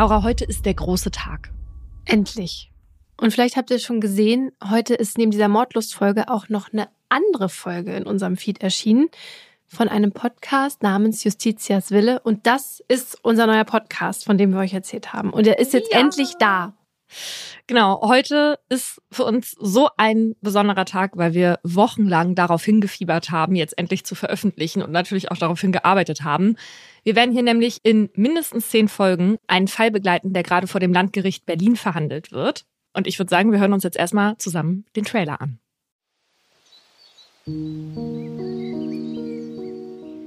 Laura, heute ist der große Tag. Endlich. Und vielleicht habt ihr schon gesehen, heute ist neben dieser Mordlustfolge auch noch eine andere Folge in unserem Feed erschienen von einem Podcast namens Justitias Wille. Und das ist unser neuer Podcast, von dem wir euch erzählt haben. Und er ist jetzt ja. endlich da. Genau, heute ist für uns so ein besonderer Tag, weil wir wochenlang darauf hingefiebert haben, jetzt endlich zu veröffentlichen und natürlich auch darauf hingearbeitet haben. Wir werden hier nämlich in mindestens zehn Folgen einen Fall begleiten, der gerade vor dem Landgericht Berlin verhandelt wird. Und ich würde sagen, wir hören uns jetzt erstmal zusammen den Trailer an.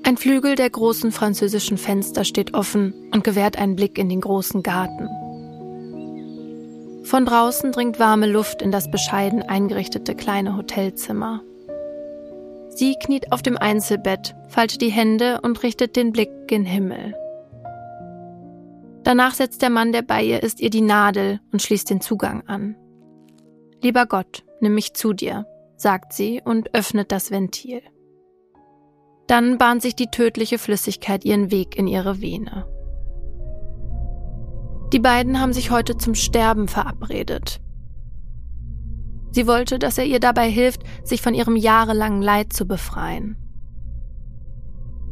Ein Flügel der großen französischen Fenster steht offen und gewährt einen Blick in den großen Garten. Von draußen dringt warme Luft in das bescheiden eingerichtete kleine Hotelzimmer. Sie kniet auf dem Einzelbett, faltet die Hände und richtet den Blick gen Himmel. Danach setzt der Mann, der bei ihr ist, ihr die Nadel und schließt den Zugang an. Lieber Gott, nimm mich zu dir, sagt sie und öffnet das Ventil. Dann bahnt sich die tödliche Flüssigkeit ihren Weg in ihre Vene. Die beiden haben sich heute zum Sterben verabredet. Sie wollte, dass er ihr dabei hilft, sich von ihrem jahrelangen Leid zu befreien.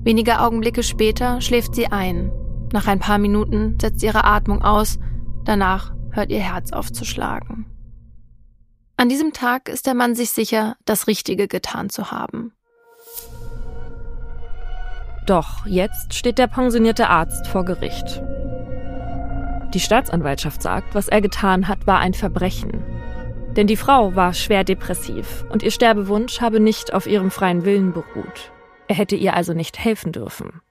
Wenige Augenblicke später schläft sie ein. Nach ein paar Minuten setzt ihre Atmung aus, danach hört ihr Herz aufzuschlagen. An diesem Tag ist der Mann sich sicher, das Richtige getan zu haben. Doch jetzt steht der pensionierte Arzt vor Gericht. Die Staatsanwaltschaft sagt, was er getan hat, war ein Verbrechen. Denn die Frau war schwer depressiv und ihr Sterbewunsch habe nicht auf ihrem freien Willen beruht. Er hätte ihr also nicht helfen dürfen.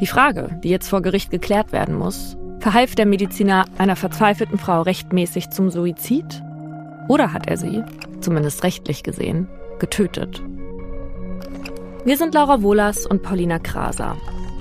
Die Frage, die jetzt vor Gericht geklärt werden muss, verhalf der Mediziner einer verzweifelten Frau rechtmäßig zum Suizid? Oder hat er sie, zumindest rechtlich gesehen, getötet? Wir sind Laura Wohlers und Paulina Kraser.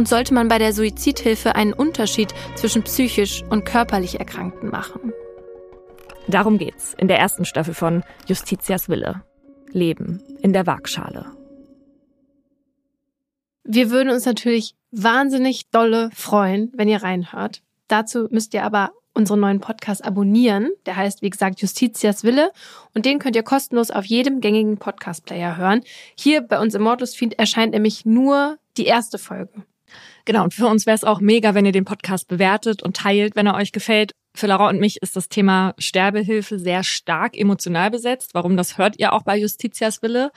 Und sollte man bei der Suizidhilfe einen Unterschied zwischen psychisch und körperlich Erkrankten machen? Darum geht's in der ersten Staffel von Justitias Wille. Leben in der Waagschale. Wir würden uns natürlich wahnsinnig dolle freuen, wenn ihr reinhört. Dazu müsst ihr aber unseren neuen Podcast abonnieren. Der heißt, wie gesagt, Justitias Wille. Und den könnt ihr kostenlos auf jedem gängigen Podcast-Player hören. Hier bei uns im Mordlust Feed erscheint nämlich nur die erste Folge. Genau, und für uns wäre es auch mega, wenn ihr den Podcast bewertet und teilt, wenn er euch gefällt. Für Laura und mich ist das Thema Sterbehilfe sehr stark emotional besetzt. Warum, das hört ihr auch bei Justitias Wille.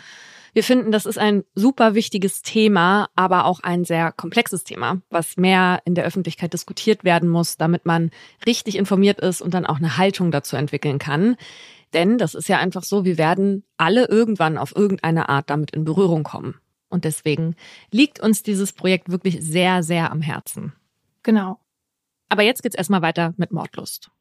Wir finden, das ist ein super wichtiges Thema, aber auch ein sehr komplexes Thema, was mehr in der Öffentlichkeit diskutiert werden muss, damit man richtig informiert ist und dann auch eine Haltung dazu entwickeln kann. Denn das ist ja einfach so, wir werden alle irgendwann auf irgendeine Art damit in Berührung kommen. Und deswegen liegt uns dieses Projekt wirklich sehr, sehr am Herzen. Genau. Aber jetzt geht's erstmal weiter mit Mordlust.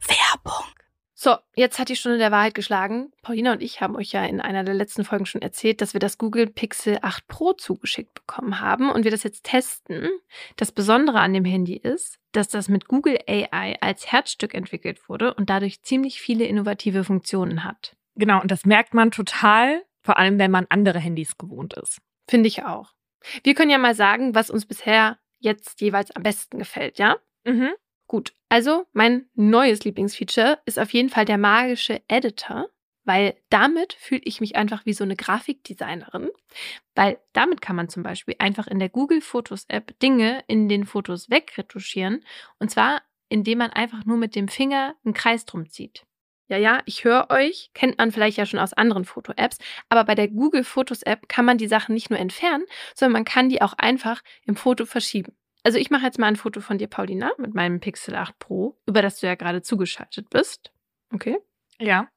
Werbung. So, jetzt hat die Stunde der Wahrheit geschlagen. Paulina und ich haben euch ja in einer der letzten Folgen schon erzählt, dass wir das Google Pixel 8 Pro zugeschickt bekommen haben und wir das jetzt testen. Das Besondere an dem Handy ist, dass das mit Google AI als Herzstück entwickelt wurde und dadurch ziemlich viele innovative Funktionen hat. Genau, und das merkt man total, vor allem wenn man andere Handys gewohnt ist. Finde ich auch. Wir können ja mal sagen, was uns bisher jetzt jeweils am besten gefällt, ja? Mhm. Gut, also mein neues Lieblingsfeature ist auf jeden Fall der magische Editor, weil damit fühle ich mich einfach wie so eine Grafikdesignerin, weil damit kann man zum Beispiel einfach in der Google Fotos App Dinge in den Fotos wegretuschieren und zwar indem man einfach nur mit dem Finger einen Kreis drum zieht. Ja, ja, ich höre euch, kennt man vielleicht ja schon aus anderen Foto-Apps, aber bei der Google Fotos App kann man die Sachen nicht nur entfernen, sondern man kann die auch einfach im Foto verschieben. Also ich mache jetzt mal ein Foto von dir, Paulina, mit meinem Pixel 8 Pro, über das du ja gerade zugeschaltet bist. Okay? Ja.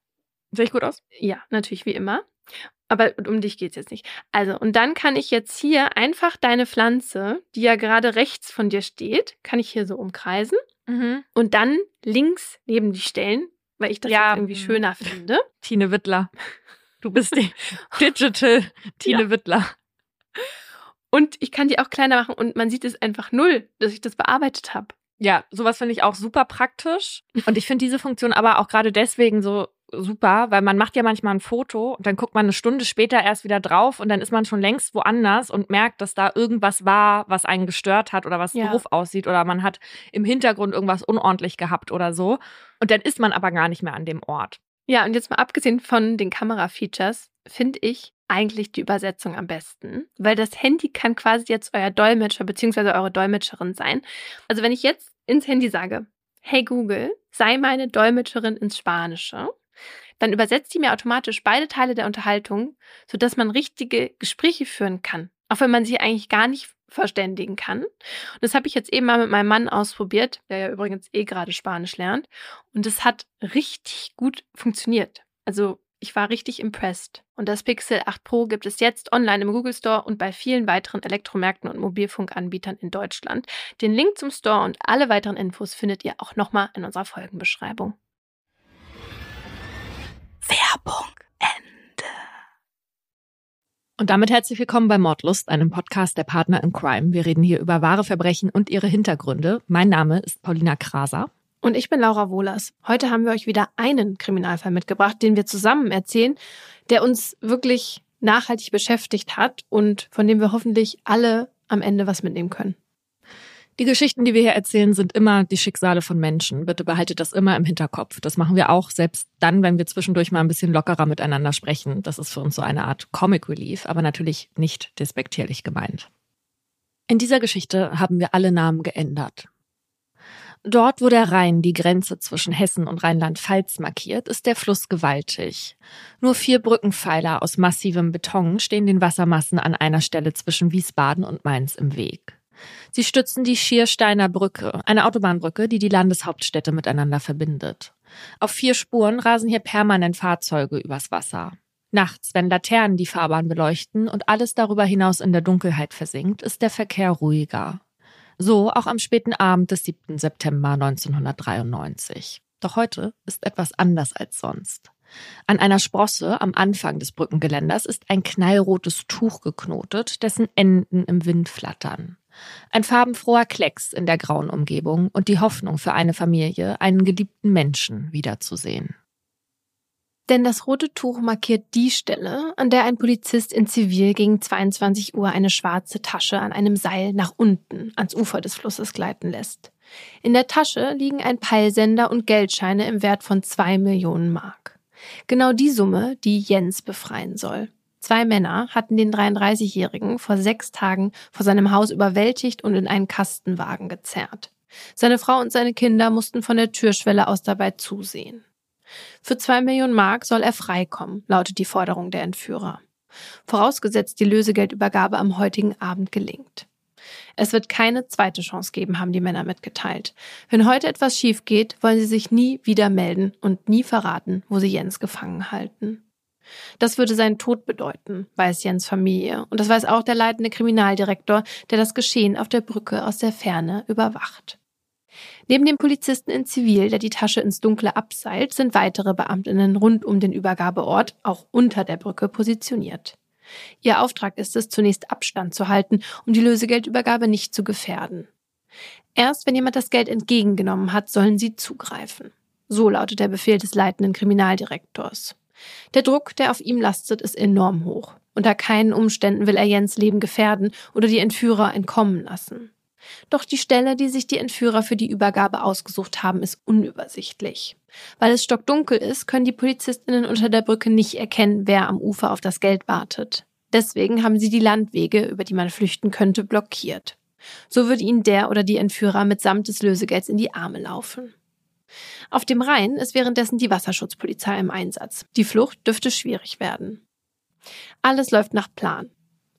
Sehe ich gut aus? Ja, natürlich wie immer. Aber um dich geht's jetzt nicht. Also, und dann kann ich jetzt hier einfach deine Pflanze, die ja gerade rechts von dir steht, kann ich hier so umkreisen Mhm. Und dann links neben die stellen, weil ich das ja, irgendwie mhm. schöner finde. Tine Wittler. Du bist die Digital Tine ja. Wittler. Und ich kann die auch kleiner machen und man sieht es einfach null, dass ich das bearbeitet habe. Ja, sowas finde ich auch super praktisch. Und ich finde diese Funktion aber auch gerade deswegen so super, weil man macht ja manchmal ein Foto und dann guckt man eine Stunde später erst wieder drauf und dann ist man schon längst woanders und merkt, dass da irgendwas war, was einen gestört hat oder was ja. doof aussieht oder man hat im Hintergrund irgendwas unordentlich gehabt oder so. Und dann ist man aber gar nicht mehr an dem Ort. Ja, und jetzt mal abgesehen von den Kamera-Features, finde ich eigentlich die Übersetzung am besten, weil das Handy kann quasi jetzt euer Dolmetscher bzw. eure Dolmetscherin sein. Also wenn ich jetzt ins Handy sage, hey Google, sei meine Dolmetscherin ins Spanische, dann übersetzt die mir automatisch beide Teile der Unterhaltung, sodass man richtige Gespräche führen kann, auch wenn man sich eigentlich gar nicht verständigen kann. Und das habe ich jetzt eben mal mit meinem Mann ausprobiert, der ja übrigens eh gerade Spanisch lernt. Und es hat richtig gut funktioniert. Also ich war richtig impressed. Und das Pixel 8 Pro gibt es jetzt online im Google Store und bei vielen weiteren Elektromärkten und Mobilfunkanbietern in Deutschland. Den Link zum Store und alle weiteren Infos findet ihr auch nochmal in unserer Folgenbeschreibung. Und damit herzlich willkommen bei Mordlust, einem Podcast der Partner in Crime. Wir reden hier über wahre Verbrechen und ihre Hintergründe. Mein Name ist Paulina Kraser. Und ich bin Laura Wohlers. Heute haben wir euch wieder einen Kriminalfall mitgebracht, den wir zusammen erzählen, der uns wirklich nachhaltig beschäftigt hat und von dem wir hoffentlich alle am Ende was mitnehmen können. Die Geschichten, die wir hier erzählen, sind immer die Schicksale von Menschen. Bitte behaltet das immer im Hinterkopf. Das machen wir auch selbst dann, wenn wir zwischendurch mal ein bisschen lockerer miteinander sprechen. Das ist für uns so eine Art Comic Relief, aber natürlich nicht despektierlich gemeint. In dieser Geschichte haben wir alle Namen geändert. Dort, wo der Rhein die Grenze zwischen Hessen und Rheinland-Pfalz markiert, ist der Fluss gewaltig. Nur vier Brückenpfeiler aus massivem Beton stehen den Wassermassen an einer Stelle zwischen Wiesbaden und Mainz im Weg. Sie stützen die Schiersteiner Brücke, eine Autobahnbrücke, die die Landeshauptstädte miteinander verbindet. Auf vier Spuren rasen hier permanent Fahrzeuge übers Wasser. Nachts, wenn Laternen die Fahrbahn beleuchten und alles darüber hinaus in der Dunkelheit versinkt, ist der Verkehr ruhiger. So auch am späten Abend des 7. September 1993. Doch heute ist etwas anders als sonst. An einer Sprosse am Anfang des Brückengeländers ist ein knallrotes Tuch geknotet, dessen Enden im Wind flattern. Ein farbenfroher Klecks in der grauen Umgebung und die Hoffnung für eine Familie, einen geliebten Menschen wiederzusehen. Denn das rote Tuch markiert die Stelle, an der ein Polizist in Zivil gegen 22 Uhr eine schwarze Tasche an einem Seil nach unten ans Ufer des Flusses gleiten lässt. In der Tasche liegen ein Peilsender und Geldscheine im Wert von zwei Millionen Mark. Genau die Summe, die Jens befreien soll. Zwei Männer hatten den 33-Jährigen vor sechs Tagen vor seinem Haus überwältigt und in einen Kastenwagen gezerrt. Seine Frau und seine Kinder mussten von der Türschwelle aus dabei zusehen. Für zwei Millionen Mark soll er freikommen, lautet die Forderung der Entführer. Vorausgesetzt die Lösegeldübergabe am heutigen Abend gelingt. Es wird keine zweite Chance geben, haben die Männer mitgeteilt. Wenn heute etwas schief geht, wollen sie sich nie wieder melden und nie verraten, wo sie Jens gefangen halten. Das würde seinen Tod bedeuten, weiß Jens Familie. Und das weiß auch der leitende Kriminaldirektor, der das Geschehen auf der Brücke aus der Ferne überwacht. Neben dem Polizisten in Zivil, der die Tasche ins Dunkle abseilt, sind weitere Beamtinnen rund um den Übergabeort, auch unter der Brücke, positioniert. Ihr Auftrag ist es, zunächst Abstand zu halten, um die Lösegeldübergabe nicht zu gefährden. Erst wenn jemand das Geld entgegengenommen hat, sollen sie zugreifen. So lautet der Befehl des leitenden Kriminaldirektors. Der Druck, der auf ihm lastet, ist enorm hoch. Unter keinen Umständen will er Jens Leben gefährden oder die Entführer entkommen lassen. Doch die Stelle, die sich die Entführer für die Übergabe ausgesucht haben, ist unübersichtlich. Weil es stockdunkel ist, können die Polizistinnen unter der Brücke nicht erkennen, wer am Ufer auf das Geld wartet. Deswegen haben sie die Landwege, über die man flüchten könnte, blockiert. So würde ihnen der oder die Entführer mitsamt des Lösegelds in die Arme laufen. Auf dem Rhein ist währenddessen die Wasserschutzpolizei im Einsatz. Die Flucht dürfte schwierig werden. Alles läuft nach Plan.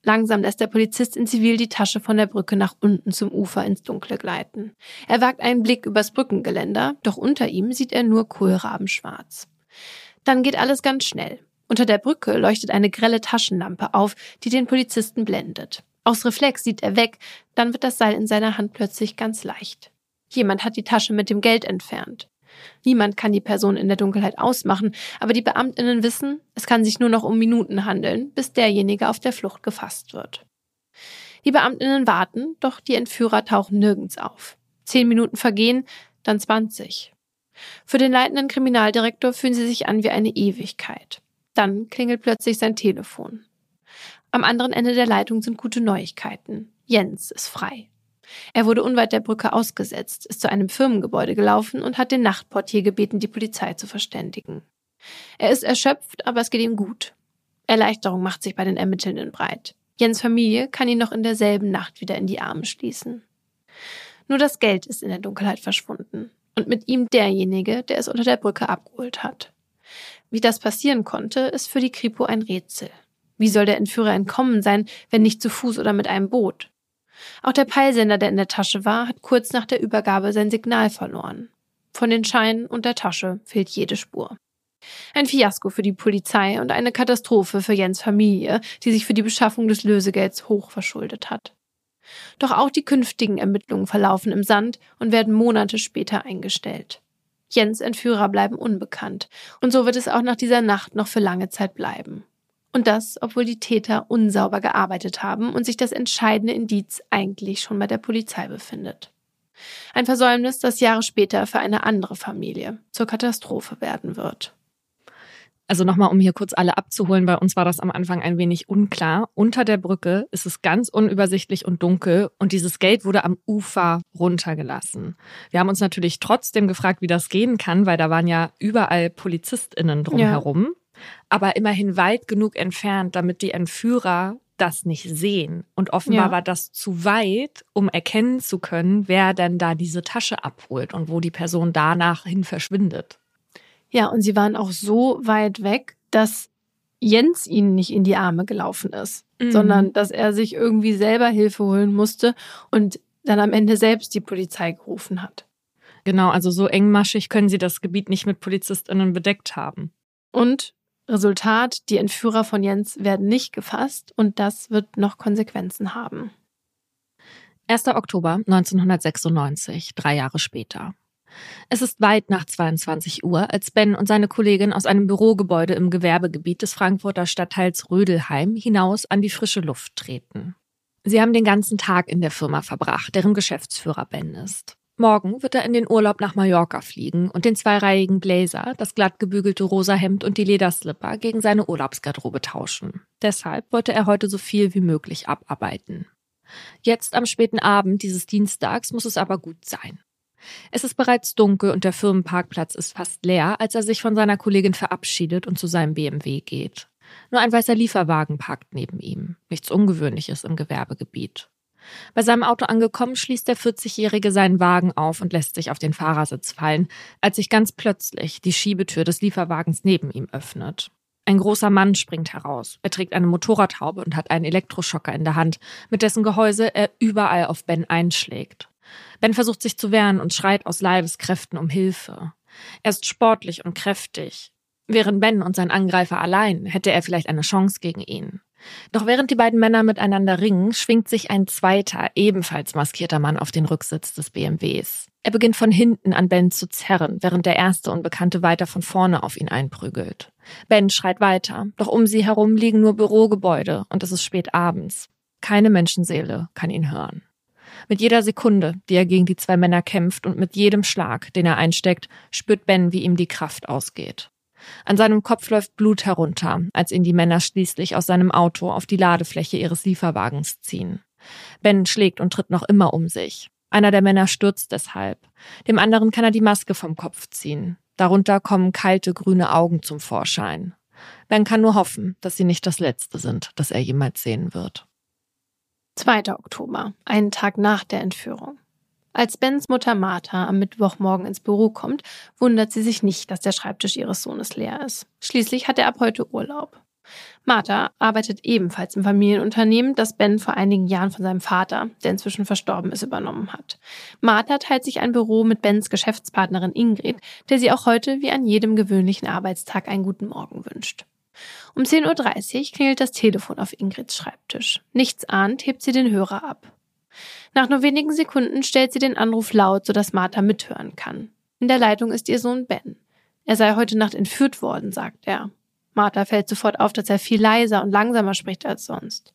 Langsam lässt der Polizist in Zivil die Tasche von der Brücke nach unten zum Ufer ins Dunkle gleiten. Er wagt einen Blick übers Brückengeländer, doch unter ihm sieht er nur Kohlrabenschwarz. Dann geht alles ganz schnell. Unter der Brücke leuchtet eine grelle Taschenlampe auf, die den Polizisten blendet. Aus Reflex sieht er weg, dann wird das Seil in seiner Hand plötzlich ganz leicht. Jemand hat die Tasche mit dem Geld entfernt. Niemand kann die Person in der Dunkelheit ausmachen, aber die Beamtinnen wissen, es kann sich nur noch um Minuten handeln, bis derjenige auf der Flucht gefasst wird. Die Beamtinnen warten, doch die Entführer tauchen nirgends auf. Zehn Minuten vergehen, dann zwanzig. Für den leitenden Kriminaldirektor fühlen sie sich an wie eine Ewigkeit. Dann klingelt plötzlich sein Telefon. Am anderen Ende der Leitung sind gute Neuigkeiten. Jens ist frei. Er wurde unweit der Brücke ausgesetzt, ist zu einem Firmengebäude gelaufen und hat den Nachtportier gebeten, die Polizei zu verständigen. Er ist erschöpft, aber es geht ihm gut. Erleichterung macht sich bei den Ermittelnden breit. Jens Familie kann ihn noch in derselben Nacht wieder in die Arme schließen. Nur das Geld ist in der Dunkelheit verschwunden und mit ihm derjenige, der es unter der Brücke abgeholt hat. Wie das passieren konnte, ist für die Kripo ein Rätsel. Wie soll der Entführer entkommen sein, wenn nicht zu Fuß oder mit einem Boot? Auch der Peilsender, der in der Tasche war, hat kurz nach der Übergabe sein Signal verloren. Von den Scheinen und der Tasche fehlt jede Spur. Ein Fiasko für die Polizei und eine Katastrophe für Jens Familie, die sich für die Beschaffung des Lösegelds hoch verschuldet hat. Doch auch die künftigen Ermittlungen verlaufen im Sand und werden Monate später eingestellt. Jens Entführer bleiben unbekannt, und so wird es auch nach dieser Nacht noch für lange Zeit bleiben. Und das, obwohl die Täter unsauber gearbeitet haben und sich das entscheidende Indiz eigentlich schon bei der Polizei befindet. Ein Versäumnis, das Jahre später für eine andere Familie zur Katastrophe werden wird. Also nochmal, um hier kurz alle abzuholen, bei uns war das am Anfang ein wenig unklar. Unter der Brücke ist es ganz unübersichtlich und dunkel und dieses Geld wurde am Ufer runtergelassen. Wir haben uns natürlich trotzdem gefragt, wie das gehen kann, weil da waren ja überall PolizistInnen drumherum. Ja aber immerhin weit genug entfernt, damit die Entführer das nicht sehen. Und offenbar ja. war das zu weit, um erkennen zu können, wer denn da diese Tasche abholt und wo die Person danach hin verschwindet. Ja, und sie waren auch so weit weg, dass Jens ihnen nicht in die Arme gelaufen ist, mhm. sondern dass er sich irgendwie selber Hilfe holen musste und dann am Ende selbst die Polizei gerufen hat. Genau, also so engmaschig können sie das Gebiet nicht mit PolizistInnen bedeckt haben. Und Resultat, die Entführer von Jens werden nicht gefasst und das wird noch Konsequenzen haben. 1. Oktober 1996, drei Jahre später. Es ist weit nach 22 Uhr, als Ben und seine Kollegin aus einem Bürogebäude im Gewerbegebiet des Frankfurter Stadtteils Rödelheim hinaus an die frische Luft treten. Sie haben den ganzen Tag in der Firma verbracht, deren Geschäftsführer Ben ist. Morgen wird er in den Urlaub nach Mallorca fliegen und den zweireihigen Blazer, das glatt gebügelte rosa Hemd und die Lederslipper gegen seine Urlaubsgarderobe tauschen. Deshalb wollte er heute so viel wie möglich abarbeiten. Jetzt am späten Abend dieses Dienstags muss es aber gut sein. Es ist bereits dunkel und der Firmenparkplatz ist fast leer, als er sich von seiner Kollegin verabschiedet und zu seinem BMW geht. Nur ein weißer Lieferwagen parkt neben ihm. Nichts Ungewöhnliches im Gewerbegebiet. Bei seinem Auto angekommen, schließt der 40-Jährige seinen Wagen auf und lässt sich auf den Fahrersitz fallen, als sich ganz plötzlich die Schiebetür des Lieferwagens neben ihm öffnet. Ein großer Mann springt heraus. Er trägt eine Motorradhaube und hat einen Elektroschocker in der Hand, mit dessen Gehäuse er überall auf Ben einschlägt. Ben versucht sich zu wehren und schreit aus Leibeskräften um Hilfe. Er ist sportlich und kräftig. Wären Ben und sein Angreifer allein, hätte er vielleicht eine Chance gegen ihn. Doch während die beiden Männer miteinander ringen, schwingt sich ein zweiter, ebenfalls maskierter Mann auf den Rücksitz des BMWs. Er beginnt von hinten an Ben zu zerren, während der erste Unbekannte weiter von vorne auf ihn einprügelt. Ben schreit weiter, doch um sie herum liegen nur Bürogebäude und es ist spät abends. Keine Menschenseele kann ihn hören. Mit jeder Sekunde, die er gegen die zwei Männer kämpft und mit jedem Schlag, den er einsteckt, spürt Ben, wie ihm die Kraft ausgeht. An seinem Kopf läuft Blut herunter, als ihn die Männer schließlich aus seinem Auto auf die Ladefläche ihres Lieferwagens ziehen. Ben schlägt und tritt noch immer um sich. Einer der Männer stürzt deshalb. Dem anderen kann er die Maske vom Kopf ziehen. Darunter kommen kalte grüne Augen zum Vorschein. Ben kann nur hoffen, dass sie nicht das letzte sind, das er jemals sehen wird. 2. Oktober, einen Tag nach der Entführung. Als Bens Mutter Martha am Mittwochmorgen ins Büro kommt, wundert sie sich nicht, dass der Schreibtisch ihres Sohnes leer ist. Schließlich hat er ab heute Urlaub. Martha arbeitet ebenfalls im Familienunternehmen, das Ben vor einigen Jahren von seinem Vater, der inzwischen verstorben ist, übernommen hat. Martha teilt sich ein Büro mit Bens Geschäftspartnerin Ingrid, der sie auch heute wie an jedem gewöhnlichen Arbeitstag einen guten Morgen wünscht. Um 10.30 Uhr klingelt das Telefon auf Ingrids Schreibtisch. Nichts ahnt, hebt sie den Hörer ab. Nach nur wenigen Sekunden stellt sie den Anruf laut, sodass Martha mithören kann. In der Leitung ist ihr Sohn Ben. Er sei heute Nacht entführt worden, sagt er. Martha fällt sofort auf, dass er viel leiser und langsamer spricht als sonst.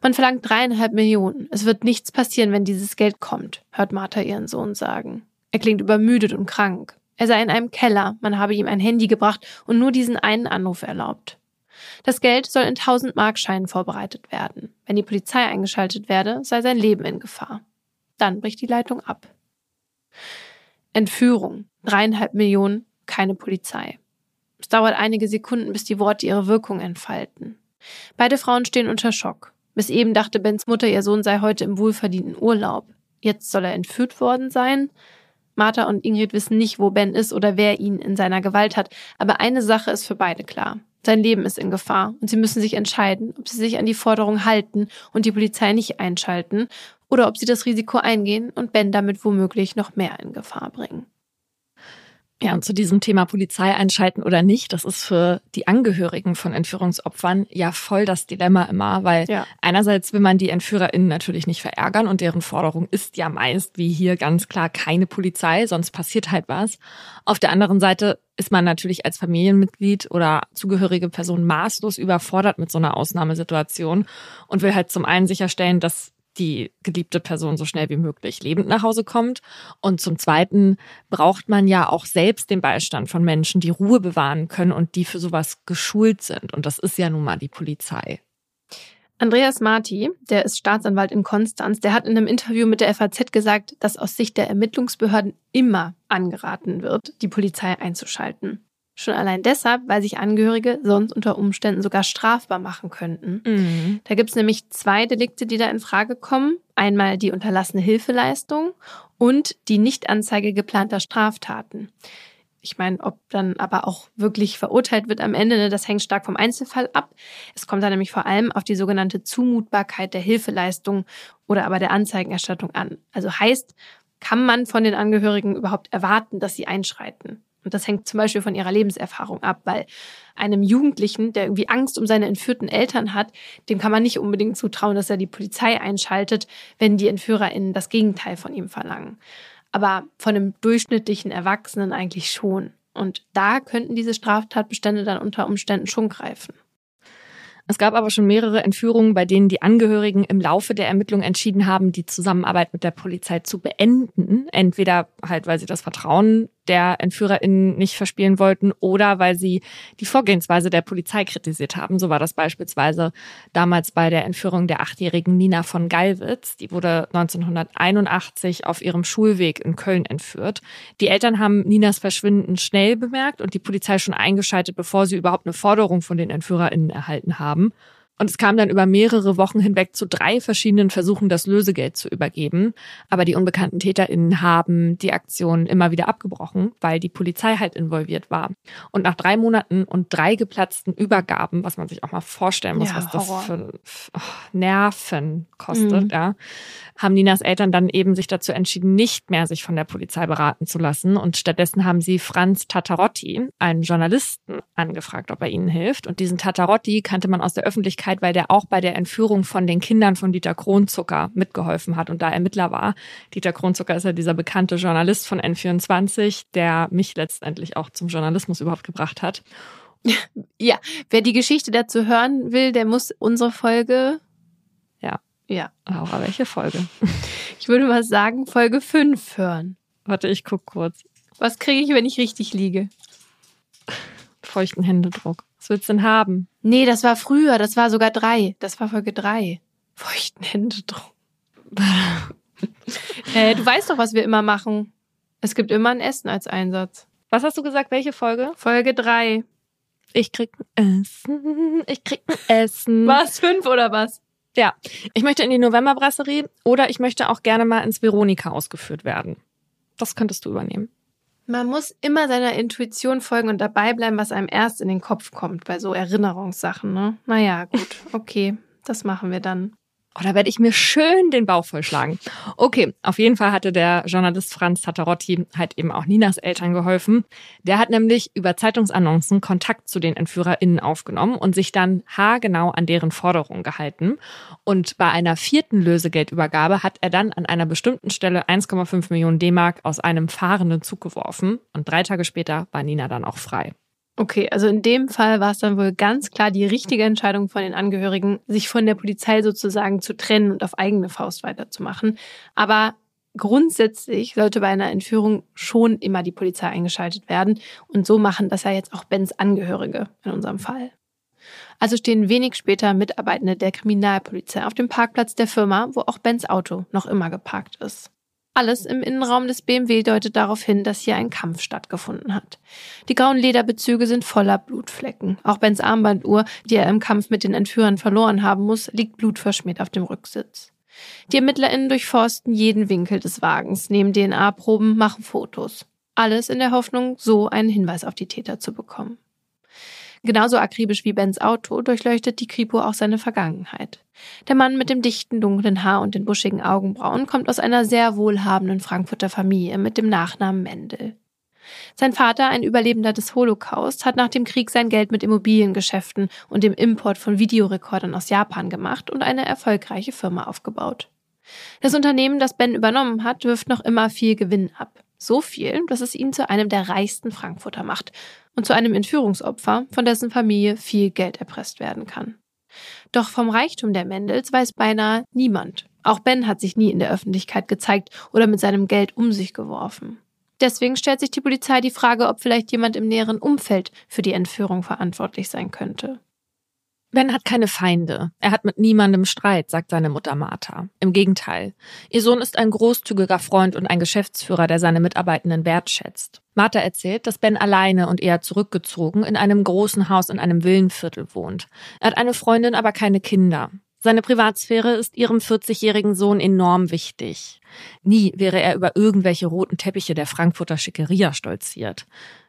Man verlangt dreieinhalb Millionen. Es wird nichts passieren, wenn dieses Geld kommt, hört Martha ihren Sohn sagen. Er klingt übermüdet und krank. Er sei in einem Keller, man habe ihm ein Handy gebracht und nur diesen einen Anruf erlaubt. Das Geld soll in 1000 Markscheinen vorbereitet werden. Wenn die Polizei eingeschaltet werde, sei sein Leben in Gefahr. Dann bricht die Leitung ab. Entführung. Dreieinhalb Millionen, keine Polizei. Es dauert einige Sekunden, bis die Worte ihre Wirkung entfalten. Beide Frauen stehen unter Schock. Bis eben dachte Bens Mutter, ihr Sohn sei heute im wohlverdienten Urlaub. Jetzt soll er entführt worden sein. Martha und Ingrid wissen nicht, wo Ben ist oder wer ihn in seiner Gewalt hat. Aber eine Sache ist für beide klar. Sein Leben ist in Gefahr und sie müssen sich entscheiden, ob sie sich an die Forderung halten und die Polizei nicht einschalten oder ob sie das Risiko eingehen und Ben damit womöglich noch mehr in Gefahr bringen. Ja, und zu diesem Thema Polizei einschalten oder nicht, das ist für die Angehörigen von Entführungsopfern ja voll das Dilemma immer, weil ja. einerseits will man die EntführerInnen natürlich nicht verärgern und deren Forderung ist ja meist, wie hier ganz klar, keine Polizei, sonst passiert halt was. Auf der anderen Seite ist man natürlich als Familienmitglied oder zugehörige Person maßlos überfordert mit so einer Ausnahmesituation und will halt zum einen sicherstellen, dass die geliebte Person so schnell wie möglich lebend nach Hause kommt. Und zum Zweiten braucht man ja auch selbst den Beistand von Menschen, die Ruhe bewahren können und die für sowas geschult sind. Und das ist ja nun mal die Polizei. Andreas Marti, der ist Staatsanwalt in Konstanz, der hat in einem Interview mit der FAZ gesagt, dass aus Sicht der Ermittlungsbehörden immer angeraten wird, die Polizei einzuschalten. Schon allein deshalb, weil sich Angehörige sonst unter Umständen sogar strafbar machen könnten. Mhm. Da gibt's nämlich zwei Delikte, die da in Frage kommen. Einmal die unterlassene Hilfeleistung und die Nichtanzeige geplanter Straftaten. Ich meine, ob dann aber auch wirklich verurteilt wird am Ende, ne, das hängt stark vom Einzelfall ab. Es kommt da nämlich vor allem auf die sogenannte Zumutbarkeit der Hilfeleistung oder aber der Anzeigenerstattung an. Also heißt, kann man von den Angehörigen überhaupt erwarten, dass sie einschreiten? Und das hängt zum Beispiel von ihrer Lebenserfahrung ab, weil einem Jugendlichen, der irgendwie Angst um seine entführten Eltern hat, dem kann man nicht unbedingt zutrauen, dass er die Polizei einschaltet, wenn die EntführerInnen das Gegenteil von ihm verlangen. Aber von einem durchschnittlichen Erwachsenen eigentlich schon. Und da könnten diese Straftatbestände dann unter Umständen schon greifen. Es gab aber schon mehrere Entführungen, bei denen die Angehörigen im Laufe der Ermittlung entschieden haben, die Zusammenarbeit mit der Polizei zu beenden. Entweder halt, weil sie das Vertrauen der EntführerInnen nicht verspielen wollten oder weil sie die Vorgehensweise der Polizei kritisiert haben. So war das beispielsweise damals bei der Entführung der achtjährigen Nina von Gallwitz. Die wurde 1981 auf ihrem Schulweg in Köln entführt. Die Eltern haben Ninas Verschwinden schnell bemerkt und die Polizei schon eingeschaltet, bevor sie überhaupt eine Forderung von den EntführerInnen erhalten haben. Und es kam dann über mehrere Wochen hinweg zu drei verschiedenen Versuchen, das Lösegeld zu übergeben. Aber die unbekannten TäterInnen haben die Aktion immer wieder abgebrochen, weil die Polizei halt involviert war. Und nach drei Monaten und drei geplatzten Übergaben, was man sich auch mal vorstellen muss, ja, was das für oh, Nerven kostet, mhm. ja, haben Ninas Eltern dann eben sich dazu entschieden, nicht mehr sich von der Polizei beraten zu lassen. Und stattdessen haben sie Franz Tatarotti, einen Journalisten, angefragt, ob er ihnen hilft. Und diesen Tatarotti kannte man aus der Öffentlichkeit Öffentlichkeit, weil der auch bei der Entführung von den Kindern von Dieter Kronzucker mitgeholfen hat und da Ermittler war. Dieter Kronzucker ist ja dieser bekannte Journalist von N24, der mich letztendlich auch zum Journalismus überhaupt gebracht hat. Ja, wer die Geschichte dazu hören will, der muss unsere Folge. Ja. Ja. Aber welche Folge? Ich würde mal sagen, Folge 5 hören. Warte, ich guck kurz. Was kriege ich, wenn ich richtig liege? Feuchten Händedruck. Was willst du denn haben? Nee, das war früher, das war sogar drei. Das war Folge drei. Feuchten Händedruck. äh, du weißt doch, was wir immer machen. Es gibt immer ein Essen als Einsatz. Was hast du gesagt? Welche Folge? Folge drei. Ich krieg ein Essen. Ich krieg ein Essen. Was? Fünf oder was? Ja. Ich möchte in die Novemberbrasserie oder ich möchte auch gerne mal ins Veronika ausgeführt werden. Das könntest du übernehmen. Man muss immer seiner Intuition folgen und dabei bleiben, was einem erst in den Kopf kommt bei so Erinnerungssachen, ne? Naja, gut, okay, das machen wir dann. Oh, werde ich mir schön den Bauch vollschlagen. Okay, auf jeden Fall hatte der Journalist Franz Tatarotti halt eben auch Ninas Eltern geholfen. Der hat nämlich über Zeitungsannoncen Kontakt zu den EntführerInnen aufgenommen und sich dann haargenau an deren Forderungen gehalten. Und bei einer vierten Lösegeldübergabe hat er dann an einer bestimmten Stelle 1,5 Millionen D-Mark aus einem fahrenden Zug geworfen. Und drei Tage später war Nina dann auch frei. Okay, also in dem Fall war es dann wohl ganz klar die richtige Entscheidung von den Angehörigen, sich von der Polizei sozusagen zu trennen und auf eigene Faust weiterzumachen. Aber grundsätzlich sollte bei einer Entführung schon immer die Polizei eingeschaltet werden. Und so machen das ja jetzt auch Bens Angehörige in unserem Fall. Also stehen wenig später Mitarbeitende der Kriminalpolizei auf dem Parkplatz der Firma, wo auch Bens Auto noch immer geparkt ist. Alles im Innenraum des BMW deutet darauf hin, dass hier ein Kampf stattgefunden hat. Die grauen Lederbezüge sind voller Blutflecken. Auch Bens Armbanduhr, die er im Kampf mit den Entführern verloren haben muss, liegt blutverschmiert auf dem Rücksitz. Die ErmittlerInnen durchforsten jeden Winkel des Wagens, nehmen DNA-Proben, machen Fotos. Alles in der Hoffnung, so einen Hinweis auf die Täter zu bekommen. Genauso akribisch wie Bens Auto durchleuchtet die Kripo auch seine Vergangenheit. Der Mann mit dem dichten dunklen Haar und den buschigen Augenbrauen kommt aus einer sehr wohlhabenden Frankfurter Familie mit dem Nachnamen Mendel. Sein Vater, ein Überlebender des Holocaust, hat nach dem Krieg sein Geld mit Immobiliengeschäften und dem Import von Videorekordern aus Japan gemacht und eine erfolgreiche Firma aufgebaut. Das Unternehmen, das Ben übernommen hat, wirft noch immer viel Gewinn ab. So viel, dass es ihn zu einem der reichsten Frankfurter macht und zu einem Entführungsopfer, von dessen Familie viel Geld erpresst werden kann. Doch vom Reichtum der Mendels weiß beinahe niemand. Auch Ben hat sich nie in der Öffentlichkeit gezeigt oder mit seinem Geld um sich geworfen. Deswegen stellt sich die Polizei die Frage, ob vielleicht jemand im näheren Umfeld für die Entführung verantwortlich sein könnte. Ben hat keine Feinde. Er hat mit niemandem Streit, sagt seine Mutter Martha. Im Gegenteil. Ihr Sohn ist ein großzügiger Freund und ein Geschäftsführer, der seine Mitarbeitenden wertschätzt. Martha erzählt, dass Ben alleine und eher zurückgezogen in einem großen Haus in einem Villenviertel wohnt. Er hat eine Freundin, aber keine Kinder. Seine Privatsphäre ist ihrem 40-jährigen Sohn enorm wichtig. Nie wäre er über irgendwelche roten Teppiche der Frankfurter Schickeria stolziert.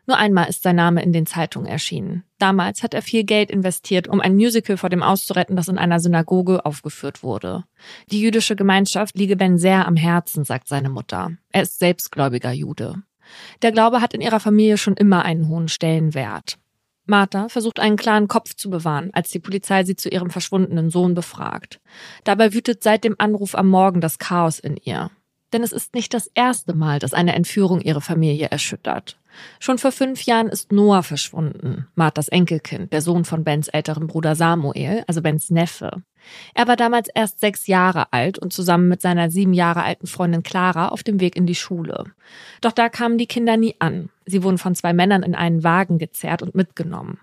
Nur einmal ist sein Name in den Zeitungen erschienen. Damals hat er viel Geld investiert, um ein Musical vor dem auszuretten, das in einer Synagoge aufgeführt wurde. Die jüdische Gemeinschaft liege Ben sehr am Herzen, sagt seine Mutter. Er ist selbstgläubiger Jude. Der Glaube hat in ihrer Familie schon immer einen hohen Stellenwert. Martha versucht einen klaren Kopf zu bewahren, als die Polizei sie zu ihrem verschwundenen Sohn befragt. Dabei wütet seit dem Anruf am Morgen das Chaos in ihr. Denn es ist nicht das erste Mal, dass eine Entführung ihre Familie erschüttert. Schon vor fünf Jahren ist Noah verschwunden, Marthas Enkelkind, der Sohn von Bens älterem Bruder Samuel, also Bens Neffe. Er war damals erst sechs Jahre alt und zusammen mit seiner sieben Jahre alten Freundin Clara auf dem Weg in die Schule. Doch da kamen die Kinder nie an. Sie wurden von zwei Männern in einen Wagen gezerrt und mitgenommen.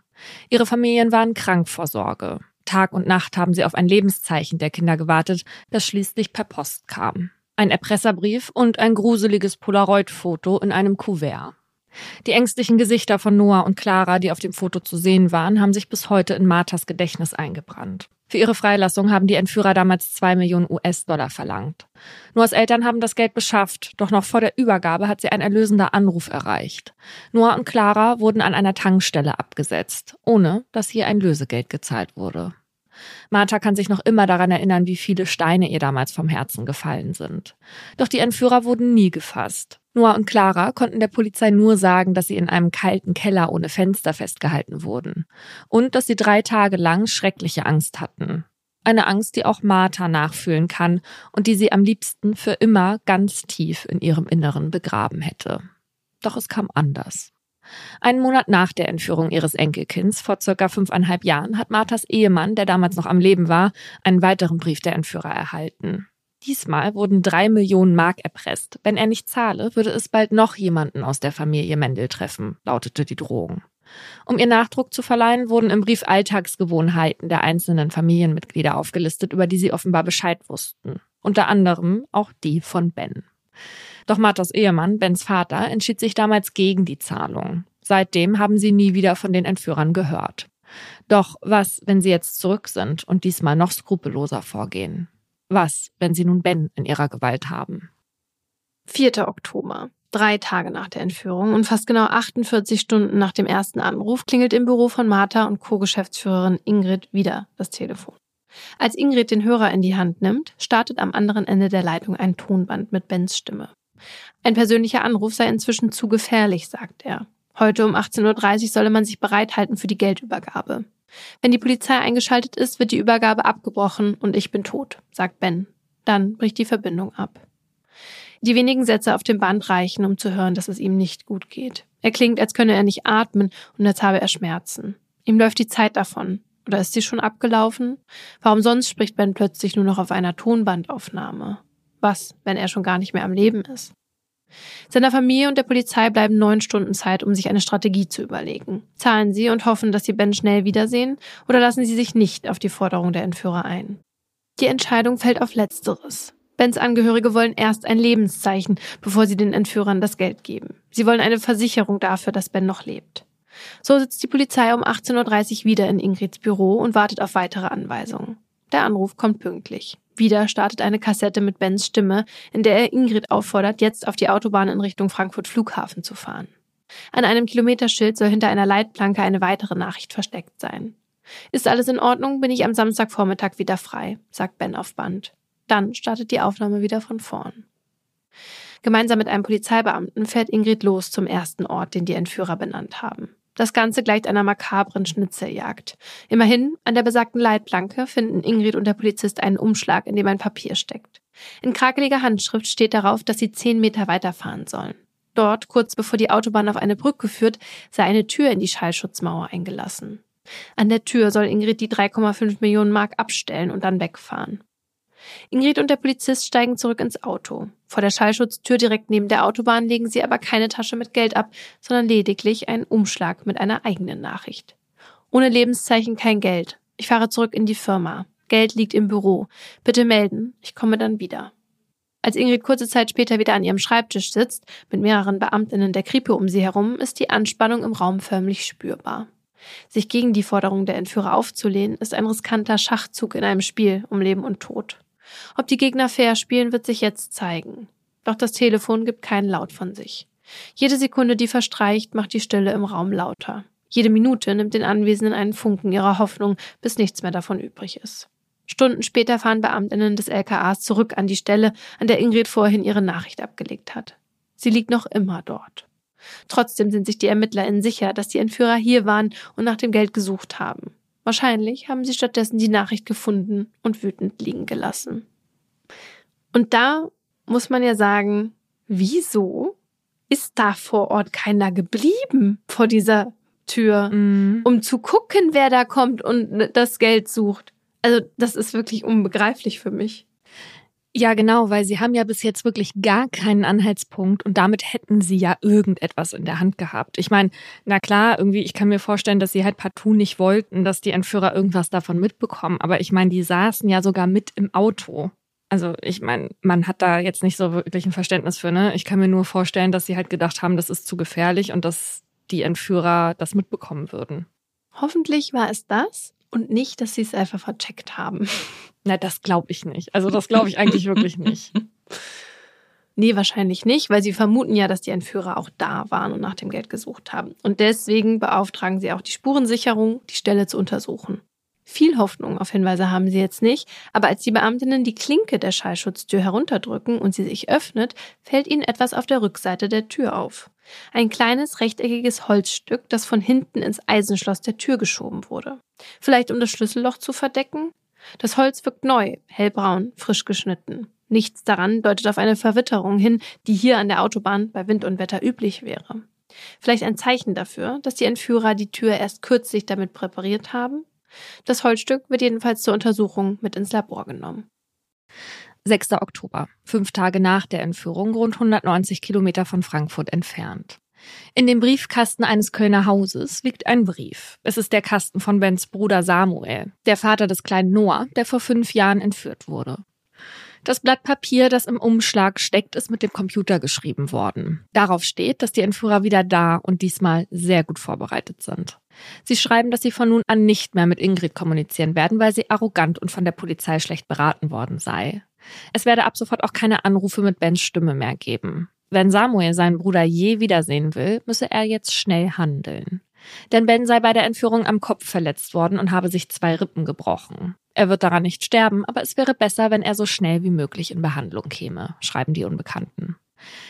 Ihre Familien waren krank vor Sorge. Tag und Nacht haben sie auf ein Lebenszeichen der Kinder gewartet, das schließlich per Post kam. Ein Erpresserbrief und ein gruseliges Polaroid-Foto in einem Kuvert. Die ängstlichen Gesichter von Noah und Clara, die auf dem Foto zu sehen waren, haben sich bis heute in Marthas Gedächtnis eingebrannt. Für ihre Freilassung haben die Entführer damals zwei Millionen US-Dollar verlangt. Noahs Eltern haben das Geld beschafft, doch noch vor der Übergabe hat sie ein erlösender Anruf erreicht. Noah und Clara wurden an einer Tankstelle abgesetzt, ohne dass hier ein Lösegeld gezahlt wurde. Martha kann sich noch immer daran erinnern, wie viele Steine ihr damals vom Herzen gefallen sind. Doch die Entführer wurden nie gefasst. Noah und Clara konnten der Polizei nur sagen, dass sie in einem kalten Keller ohne Fenster festgehalten wurden und dass sie drei Tage lang schreckliche Angst hatten. Eine Angst, die auch Martha nachfühlen kann und die sie am liebsten für immer ganz tief in ihrem Inneren begraben hätte. Doch es kam anders. Einen Monat nach der Entführung ihres Enkelkinds, vor circa fünfeinhalb Jahren, hat Marthas Ehemann, der damals noch am Leben war, einen weiteren Brief der Entführer erhalten. Diesmal wurden drei Millionen Mark erpresst. Wenn er nicht zahle, würde es bald noch jemanden aus der Familie Mendel treffen, lautete die Drohung. Um ihr Nachdruck zu verleihen, wurden im Brief Alltagsgewohnheiten der einzelnen Familienmitglieder aufgelistet, über die sie offenbar Bescheid wussten. Unter anderem auch die von Ben. Doch Marthas Ehemann, Bens Vater, entschied sich damals gegen die Zahlung. Seitdem haben sie nie wieder von den Entführern gehört. Doch was, wenn sie jetzt zurück sind und diesmal noch skrupelloser vorgehen? Was, wenn sie nun Ben in ihrer Gewalt haben? 4. Oktober. Drei Tage nach der Entführung und fast genau 48 Stunden nach dem ersten Anruf klingelt im Büro von Martha und Co-Geschäftsführerin Ingrid wieder das Telefon. Als Ingrid den Hörer in die Hand nimmt, startet am anderen Ende der Leitung ein Tonband mit Bens Stimme. Ein persönlicher Anruf sei inzwischen zu gefährlich, sagt er. Heute um 18.30 Uhr solle man sich bereithalten für die Geldübergabe. Wenn die Polizei eingeschaltet ist, wird die Übergabe abgebrochen und ich bin tot, sagt Ben. Dann bricht die Verbindung ab. Die wenigen Sätze auf dem Band reichen, um zu hören, dass es ihm nicht gut geht. Er klingt, als könne er nicht atmen und als habe er Schmerzen. Ihm läuft die Zeit davon. Oder ist sie schon abgelaufen? Warum sonst spricht Ben plötzlich nur noch auf einer Tonbandaufnahme? Was, wenn er schon gar nicht mehr am Leben ist? Seiner Familie und der Polizei bleiben neun Stunden Zeit, um sich eine Strategie zu überlegen. Zahlen sie und hoffen, dass sie Ben schnell wiedersehen, oder lassen sie sich nicht auf die Forderung der Entführer ein? Die Entscheidung fällt auf Letzteres. Bens Angehörige wollen erst ein Lebenszeichen, bevor sie den Entführern das Geld geben. Sie wollen eine Versicherung dafür, dass Ben noch lebt. So sitzt die Polizei um 18.30 Uhr wieder in Ingrids Büro und wartet auf weitere Anweisungen. Der Anruf kommt pünktlich. Wieder startet eine Kassette mit Bens Stimme, in der er Ingrid auffordert, jetzt auf die Autobahn in Richtung Frankfurt Flughafen zu fahren. An einem Kilometerschild soll hinter einer Leitplanke eine weitere Nachricht versteckt sein. Ist alles in Ordnung, bin ich am Samstagvormittag wieder frei, sagt Ben auf Band. Dann startet die Aufnahme wieder von vorn. Gemeinsam mit einem Polizeibeamten fährt Ingrid los zum ersten Ort, den die Entführer benannt haben. Das Ganze gleicht einer makabren Schnitzeljagd. Immerhin, an der besagten Leitplanke finden Ingrid und der Polizist einen Umschlag, in dem ein Papier steckt. In krakeliger Handschrift steht darauf, dass sie zehn Meter weiterfahren sollen. Dort, kurz bevor die Autobahn auf eine Brücke führt, sei eine Tür in die Schallschutzmauer eingelassen. An der Tür soll Ingrid die 3,5 Millionen Mark abstellen und dann wegfahren. Ingrid und der Polizist steigen zurück ins Auto. Vor der Schallschutztür direkt neben der Autobahn legen sie aber keine Tasche mit Geld ab, sondern lediglich einen Umschlag mit einer eigenen Nachricht. Ohne Lebenszeichen kein Geld. Ich fahre zurück in die Firma. Geld liegt im Büro. Bitte melden. Ich komme dann wieder. Als Ingrid kurze Zeit später wieder an ihrem Schreibtisch sitzt, mit mehreren Beamtinnen der Kripo um sie herum, ist die Anspannung im Raum förmlich spürbar. Sich gegen die Forderung der Entführer aufzulehnen, ist ein riskanter Schachzug in einem Spiel um Leben und Tod. Ob die Gegner fair spielen, wird sich jetzt zeigen. Doch das Telefon gibt keinen Laut von sich. Jede Sekunde, die verstreicht, macht die Stille im Raum lauter. Jede Minute nimmt den Anwesenden einen Funken ihrer Hoffnung, bis nichts mehr davon übrig ist. Stunden später fahren Beamtinnen des LKAs zurück an die Stelle, an der Ingrid vorhin ihre Nachricht abgelegt hat. Sie liegt noch immer dort. Trotzdem sind sich die ErmittlerInnen sicher, dass die Entführer hier waren und nach dem Geld gesucht haben. Wahrscheinlich haben sie stattdessen die Nachricht gefunden und wütend liegen gelassen. Und da muss man ja sagen, wieso ist da vor Ort keiner geblieben vor dieser Tür, mhm. um zu gucken, wer da kommt und das Geld sucht? Also das ist wirklich unbegreiflich für mich. Ja, genau, weil sie haben ja bis jetzt wirklich gar keinen Anhaltspunkt und damit hätten sie ja irgendetwas in der Hand gehabt. Ich meine, na klar, irgendwie, ich kann mir vorstellen, dass sie halt partout nicht wollten, dass die Entführer irgendwas davon mitbekommen. Aber ich meine, die saßen ja sogar mit im Auto. Also ich meine, man hat da jetzt nicht so wirklich ein Verständnis für, ne? Ich kann mir nur vorstellen, dass sie halt gedacht haben, das ist zu gefährlich und dass die Entführer das mitbekommen würden. Hoffentlich war es das und nicht, dass sie es einfach vercheckt haben. Na, das glaube ich nicht. Also das glaube ich eigentlich wirklich nicht. Nee, wahrscheinlich nicht, weil sie vermuten ja, dass die Entführer auch da waren und nach dem Geld gesucht haben. Und deswegen beauftragen sie auch die Spurensicherung, die Stelle zu untersuchen. Viel Hoffnung auf Hinweise haben sie jetzt nicht, aber als die Beamtinnen die Klinke der Schallschutztür herunterdrücken und sie sich öffnet, fällt ihnen etwas auf der Rückseite der Tür auf. Ein kleines rechteckiges Holzstück, das von hinten ins Eisenschloss der Tür geschoben wurde. Vielleicht um das Schlüsselloch zu verdecken? Das Holz wirkt neu, hellbraun, frisch geschnitten. Nichts daran deutet auf eine Verwitterung hin, die hier an der Autobahn bei Wind und Wetter üblich wäre. Vielleicht ein Zeichen dafür, dass die Entführer die Tür erst kürzlich damit präpariert haben? Das Holzstück wird jedenfalls zur Untersuchung mit ins Labor genommen. 6. Oktober, fünf Tage nach der Entführung, rund 190 Kilometer von Frankfurt entfernt. In dem Briefkasten eines Kölner Hauses liegt ein Brief. Es ist der Kasten von Bens Bruder Samuel, der Vater des kleinen Noah, der vor fünf Jahren entführt wurde. Das Blatt Papier, das im Umschlag steckt, ist mit dem Computer geschrieben worden. Darauf steht, dass die Entführer wieder da und diesmal sehr gut vorbereitet sind. Sie schreiben, dass sie von nun an nicht mehr mit Ingrid kommunizieren werden, weil sie arrogant und von der Polizei schlecht beraten worden sei. Es werde ab sofort auch keine Anrufe mit Bens Stimme mehr geben. Wenn Samuel seinen Bruder je wiedersehen will, müsse er jetzt schnell handeln. Denn Ben sei bei der Entführung am Kopf verletzt worden und habe sich zwei Rippen gebrochen. Er wird daran nicht sterben, aber es wäre besser, wenn er so schnell wie möglich in Behandlung käme, schreiben die Unbekannten.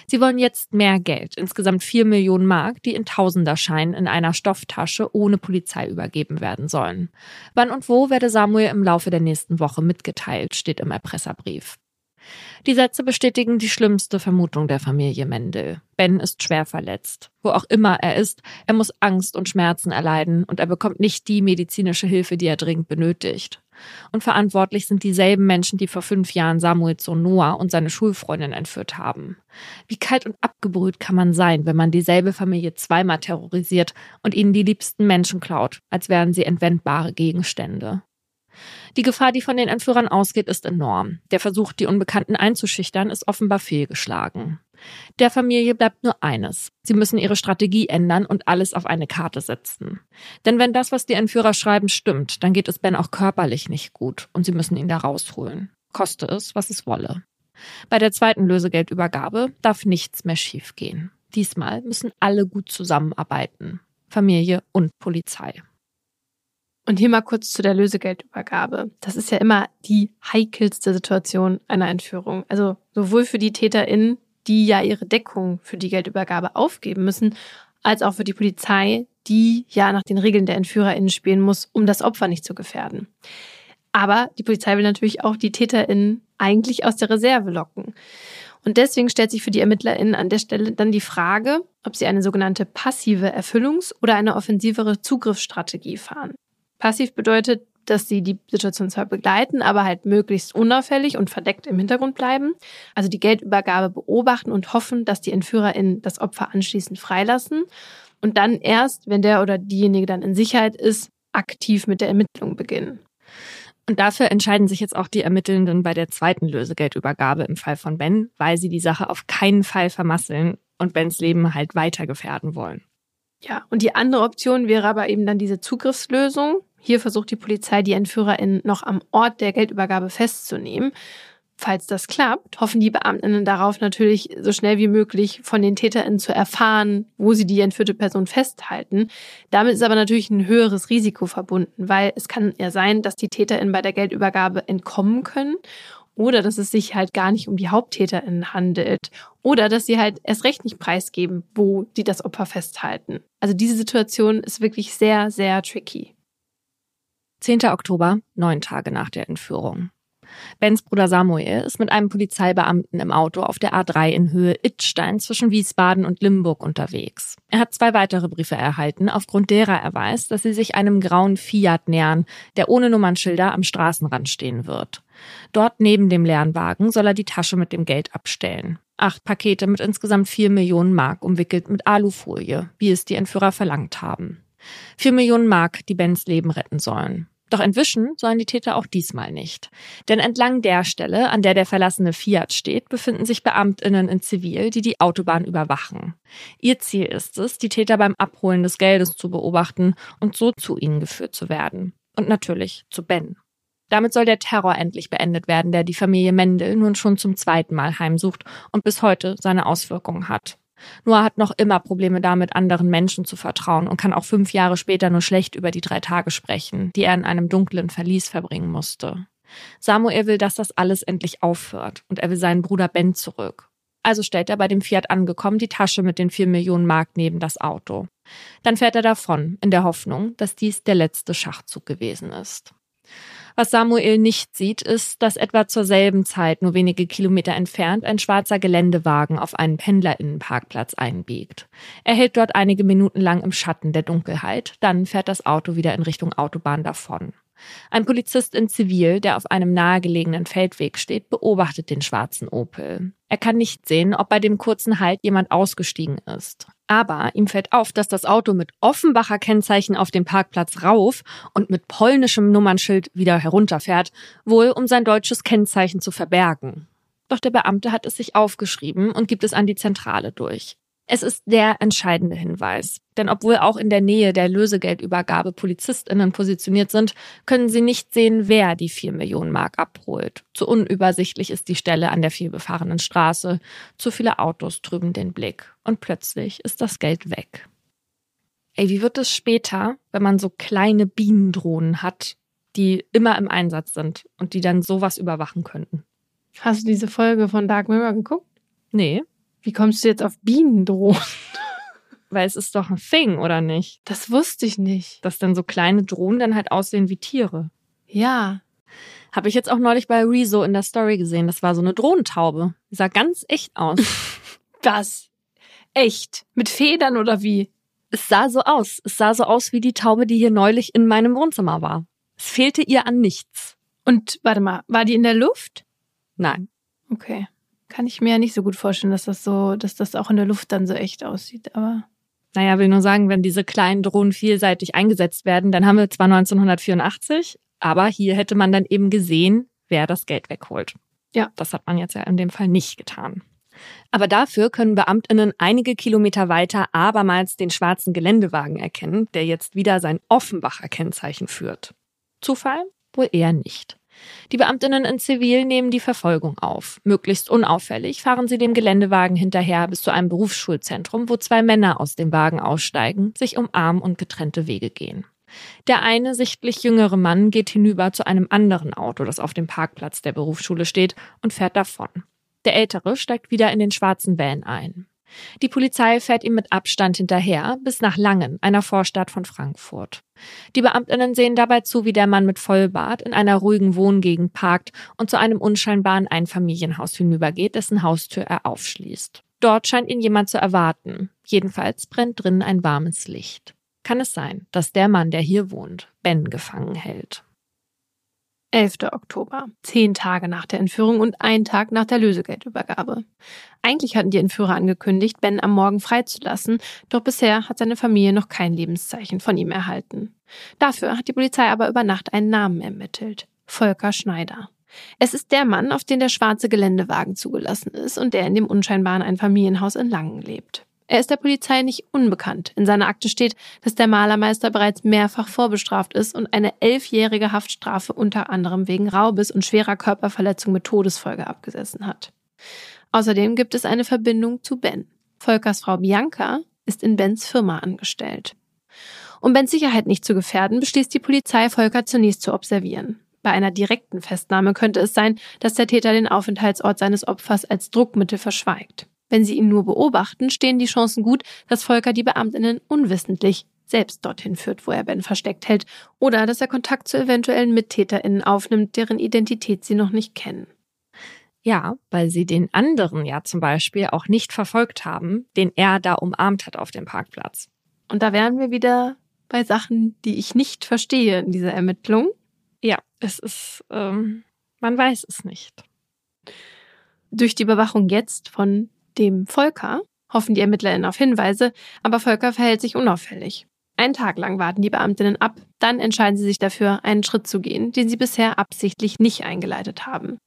Sie wollen jetzt mehr Geld, insgesamt vier Millionen Mark, die in Tausenderscheinen in einer Stofftasche ohne Polizei übergeben werden sollen. Wann und wo werde Samuel im Laufe der nächsten Woche mitgeteilt, steht im Erpresserbrief. Die Sätze bestätigen die schlimmste Vermutung der Familie Mendel. Ben ist schwer verletzt. Wo auch immer er ist, er muss Angst und Schmerzen erleiden und er bekommt nicht die medizinische Hilfe, die er dringend benötigt. Und verantwortlich sind dieselben Menschen, die vor fünf Jahren Samuels Sohn Noah und seine Schulfreundin entführt haben. Wie kalt und abgebrüht kann man sein, wenn man dieselbe Familie zweimal terrorisiert und ihnen die liebsten Menschen klaut, als wären sie entwendbare Gegenstände. Die Gefahr, die von den Entführern ausgeht, ist enorm. Der Versuch, die Unbekannten einzuschüchtern, ist offenbar fehlgeschlagen. Der Familie bleibt nur eines. Sie müssen ihre Strategie ändern und alles auf eine Karte setzen. Denn wenn das, was die Entführer schreiben, stimmt, dann geht es Ben auch körperlich nicht gut und sie müssen ihn da rausholen. Koste es, was es wolle. Bei der zweiten Lösegeldübergabe darf nichts mehr schiefgehen. Diesmal müssen alle gut zusammenarbeiten. Familie und Polizei. Und hier mal kurz zu der Lösegeldübergabe. Das ist ja immer die heikelste Situation einer Entführung. Also sowohl für die TäterInnen, die ja ihre Deckung für die Geldübergabe aufgeben müssen, als auch für die Polizei, die ja nach den Regeln der EntführerInnen spielen muss, um das Opfer nicht zu gefährden. Aber die Polizei will natürlich auch die TäterInnen eigentlich aus der Reserve locken. Und deswegen stellt sich für die ErmittlerInnen an der Stelle dann die Frage, ob sie eine sogenannte passive Erfüllungs- oder eine offensivere Zugriffsstrategie fahren. Passiv bedeutet, dass sie die Situation zwar begleiten, aber halt möglichst unauffällig und verdeckt im Hintergrund bleiben. Also die Geldübergabe beobachten und hoffen, dass die EntführerInnen das Opfer anschließend freilassen. Und dann erst, wenn der oder diejenige dann in Sicherheit ist, aktiv mit der Ermittlung beginnen. Und dafür entscheiden sich jetzt auch die Ermittelnden bei der zweiten Lösegeldübergabe im Fall von Ben, weil sie die Sache auf keinen Fall vermasseln und Bens Leben halt weiter gefährden wollen. Ja, und die andere Option wäre aber eben dann diese Zugriffslösung. Hier versucht die Polizei, die EntführerInnen noch am Ort der Geldübergabe festzunehmen. Falls das klappt, hoffen die Beamtinnen darauf natürlich so schnell wie möglich von den TäterInnen zu erfahren, wo sie die entführte Person festhalten. Damit ist aber natürlich ein höheres Risiko verbunden, weil es kann ja sein, dass die TäterInnen bei der Geldübergabe entkommen können oder dass es sich halt gar nicht um die HaupttäterInnen handelt oder dass sie halt erst recht nicht preisgeben, wo die das Opfer festhalten. Also diese Situation ist wirklich sehr, sehr tricky. 10. Oktober, neun Tage nach der Entführung. Bens Bruder Samuel ist mit einem Polizeibeamten im Auto auf der A3 in Höhe Ittstein zwischen Wiesbaden und Limburg unterwegs. Er hat zwei weitere Briefe erhalten, aufgrund derer er weiß, dass sie sich einem grauen Fiat nähern, der ohne Nummernschilder am Straßenrand stehen wird. Dort neben dem leeren Wagen soll er die Tasche mit dem Geld abstellen. Acht Pakete mit insgesamt vier Millionen Mark umwickelt mit Alufolie, wie es die Entführer verlangt haben. Vier Millionen Mark, die Bens Leben retten sollen. Doch entwischen sollen die Täter auch diesmal nicht. Denn entlang der Stelle, an der der verlassene Fiat steht, befinden sich Beamtinnen in Zivil, die die Autobahn überwachen. Ihr Ziel ist es, die Täter beim Abholen des Geldes zu beobachten und so zu ihnen geführt zu werden. Und natürlich zu Ben. Damit soll der Terror endlich beendet werden, der die Familie Mendel nun schon zum zweiten Mal heimsucht und bis heute seine Auswirkungen hat. Noah hat noch immer Probleme damit, anderen Menschen zu vertrauen und kann auch fünf Jahre später nur schlecht über die drei Tage sprechen, die er in einem dunklen Verlies verbringen musste. Samuel will, dass das alles endlich aufhört und er will seinen Bruder Ben zurück. Also stellt er bei dem Fiat angekommen die Tasche mit den vier Millionen Mark neben das Auto. Dann fährt er davon, in der Hoffnung, dass dies der letzte Schachzug gewesen ist. Was Samuel nicht sieht, ist, dass etwa zur selben Zeit, nur wenige Kilometer entfernt, ein schwarzer Geländewagen auf einen Pendlerinnenparkplatz einbiegt. Er hält dort einige Minuten lang im Schatten der Dunkelheit, dann fährt das Auto wieder in Richtung Autobahn davon. Ein Polizist in Zivil, der auf einem nahegelegenen Feldweg steht, beobachtet den schwarzen Opel. Er kann nicht sehen, ob bei dem kurzen Halt jemand ausgestiegen ist. Aber ihm fällt auf, dass das Auto mit Offenbacher Kennzeichen auf dem Parkplatz rauf und mit polnischem Nummernschild wieder herunterfährt, wohl um sein deutsches Kennzeichen zu verbergen. Doch der Beamte hat es sich aufgeschrieben und gibt es an die Zentrale durch. Es ist der entscheidende Hinweis. Denn obwohl auch in der Nähe der Lösegeldübergabe PolizistInnen positioniert sind, können sie nicht sehen, wer die vier Millionen Mark abholt. Zu unübersichtlich ist die Stelle an der vielbefahrenen Straße. Zu viele Autos trüben den Blick. Und plötzlich ist das Geld weg. Ey, wie wird es später, wenn man so kleine Bienendrohnen hat die immer im Einsatz sind und die dann sowas überwachen könnten. Hast du diese Folge von Dark Mirror geguckt? Nee. Wie kommst du jetzt auf Bienendrohnen? Weil es ist doch ein Thing, oder nicht? Das wusste ich nicht. Dass dann so kleine Drohnen dann halt aussehen wie Tiere. Ja. Habe ich jetzt auch neulich bei Rezo in der Story gesehen. Das war so eine Drohnentaube. Die sah ganz echt aus. Was? Echt? Mit Federn oder wie? Es sah so aus. Es sah so aus wie die Taube, die hier neulich in meinem Wohnzimmer war. Es fehlte ihr an nichts. Und warte mal, war die in der Luft? Nein. Okay. Kann ich mir ja nicht so gut vorstellen, dass das so, dass das auch in der Luft dann so echt aussieht, aber. Naja, will nur sagen, wenn diese kleinen Drohnen vielseitig eingesetzt werden, dann haben wir zwar 1984, aber hier hätte man dann eben gesehen, wer das Geld wegholt. Ja. Das hat man jetzt ja in dem Fall nicht getan. Aber dafür können Beamtinnen einige Kilometer weiter abermals den schwarzen Geländewagen erkennen, der jetzt wieder sein Offenbacher Kennzeichen führt. Zufall? Wohl eher nicht. Die Beamtinnen in Zivil nehmen die Verfolgung auf. Möglichst unauffällig fahren sie dem Geländewagen hinterher bis zu einem Berufsschulzentrum, wo zwei Männer aus dem Wagen aussteigen, sich umarmen und getrennte Wege gehen. Der eine sichtlich jüngere Mann geht hinüber zu einem anderen Auto, das auf dem Parkplatz der Berufsschule steht, und fährt davon. Der ältere steigt wieder in den schwarzen Van ein. Die Polizei fährt ihm mit Abstand hinterher bis nach Langen, einer Vorstadt von Frankfurt. Die Beamtinnen sehen dabei zu, wie der Mann mit Vollbart in einer ruhigen Wohngegend parkt und zu einem unscheinbaren Einfamilienhaus hinübergeht, dessen Haustür er aufschließt. Dort scheint ihn jemand zu erwarten. Jedenfalls brennt drinnen ein warmes Licht. Kann es sein, dass der Mann, der hier wohnt, Ben gefangen hält? 11. Oktober, zehn Tage nach der Entführung und ein Tag nach der Lösegeldübergabe. Eigentlich hatten die Entführer angekündigt, Ben am Morgen freizulassen, doch bisher hat seine Familie noch kein Lebenszeichen von ihm erhalten. Dafür hat die Polizei aber über Nacht einen Namen ermittelt. Volker Schneider. Es ist der Mann, auf den der schwarze Geländewagen zugelassen ist und der in dem unscheinbaren Einfamilienhaus in Langen lebt. Er ist der Polizei nicht unbekannt. In seiner Akte steht, dass der Malermeister bereits mehrfach vorbestraft ist und eine elfjährige Haftstrafe unter anderem wegen Raubes und schwerer Körperverletzung mit Todesfolge abgesessen hat. Außerdem gibt es eine Verbindung zu Ben. Volkers Frau Bianca ist in Bens Firma angestellt. Um Bens Sicherheit nicht zu gefährden, beschließt die Polizei, Volker zunächst zu observieren. Bei einer direkten Festnahme könnte es sein, dass der Täter den Aufenthaltsort seines Opfers als Druckmittel verschweigt. Wenn sie ihn nur beobachten, stehen die Chancen gut, dass Volker die Beamtinnen unwissentlich selbst dorthin führt, wo er Ben versteckt hält, oder dass er Kontakt zu eventuellen MittäterInnen aufnimmt, deren Identität sie noch nicht kennen. Ja, weil sie den anderen ja zum Beispiel auch nicht verfolgt haben, den er da umarmt hat auf dem Parkplatz. Und da wären wir wieder bei Sachen, die ich nicht verstehe in dieser Ermittlung. Ja, es ist, ähm, man weiß es nicht. Durch die Überwachung jetzt von dem Volker hoffen die ErmittlerInnen auf Hinweise, aber Volker verhält sich unauffällig. Einen Tag lang warten die Beamtinnen ab, dann entscheiden sie sich dafür, einen Schritt zu gehen, den sie bisher absichtlich nicht eingeleitet haben.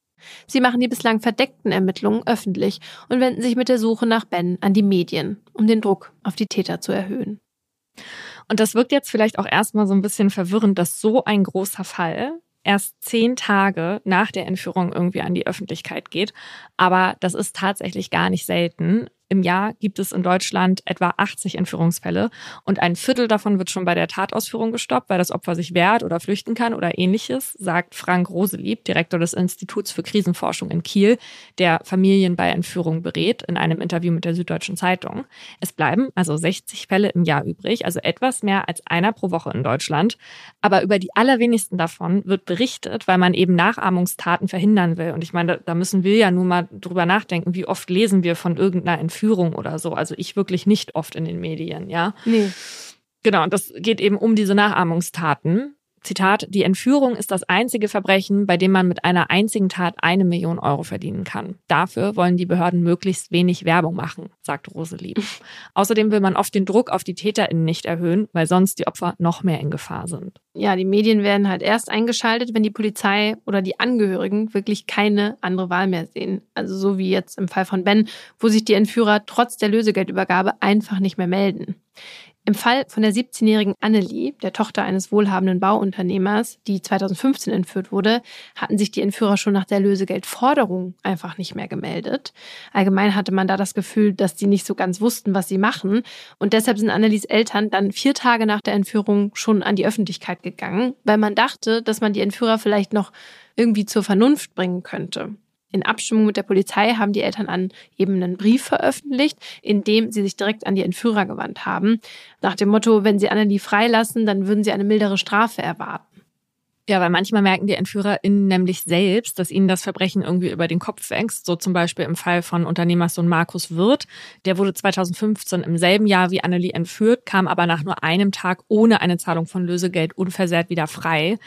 Sie machen die bislang verdeckten Ermittlungen öffentlich und wenden sich mit der Suche nach Ben an die Medien, um den Druck auf die Täter zu erhöhen. Und das wirkt jetzt vielleicht auch erstmal so ein bisschen verwirrend, dass so ein großer Fall erst zehn Tage nach der Entführung irgendwie an die Öffentlichkeit geht. Aber das ist tatsächlich gar nicht selten. Im Jahr gibt es in Deutschland etwa 80 Entführungsfälle und ein Viertel davon wird schon bei der Tatausführung gestoppt, weil das Opfer sich wehrt oder flüchten kann oder ähnliches, sagt Frank Roselieb, Direktor des Instituts für Krisenforschung in Kiel, der Familien bei Entführung berät, in einem Interview mit der Süddeutschen Zeitung. Es bleiben also 60 Fälle im Jahr übrig, also etwas mehr als einer pro Woche in Deutschland. Aber über die allerwenigsten davon wird berichtet, weil man eben Nachahmungstaten verhindern will. Und ich meine, da müssen wir ja nun mal drüber nachdenken, wie oft lesen wir von irgendeiner Entführung Entführung oder so. Also ich wirklich nicht oft in den Medien, ja. Nee. Genau, und das geht eben um diese Nachahmungstaten. Zitat, die Entführung ist das einzige Verbrechen, bei dem man mit einer einzigen Tat eine Million Euro verdienen kann. Dafür wollen die Behörden möglichst wenig Werbung machen, sagt Roselieb. Außerdem will man oft den Druck auf die TäterInnen nicht erhöhen, weil sonst die Opfer noch mehr in Gefahr sind. Ja, die Medien werden halt erst eingeschaltet, wenn die Polizei oder die Angehörigen wirklich keine andere Wahl mehr sehen. Also so wie jetzt im Fall von Ben, wo sich die Entführer trotz der Lösegeldübergabe einfach nicht mehr melden. Im Fall von der 17-jährigen Annelie, der Tochter eines wohlhabenden Bauunternehmers, die 2015 entführt wurde, hatten sich die Entführer schon nach der Lösegeldforderung einfach nicht mehr gemeldet. Allgemein hatte man da das Gefühl, dass sie nicht so ganz wussten, was sie machen. Und deshalb sind Annelies Eltern dann vier Tage nach der Entführung schon an die Öffentlichkeit gegangen, weil man dachte, dass man die Entführer vielleicht noch irgendwie zur Vernunft bringen könnte. In Abstimmung mit der Polizei haben die Eltern an eben einen Brief veröffentlicht, in dem sie sich direkt an die Entführer gewandt haben. Nach dem Motto, wenn sie Annelie freilassen, dann würden sie eine mildere Strafe erwarten. Ja, weil manchmal merken die EntführerInnen nämlich selbst, dass ihnen das Verbrechen irgendwie über den Kopf wächst. So zum Beispiel im Fall von Unternehmerssohn Markus Wirth. Der wurde 2015 im selben Jahr wie Annelie entführt, kam aber nach nur einem Tag ohne eine Zahlung von Lösegeld unversehrt wieder frei.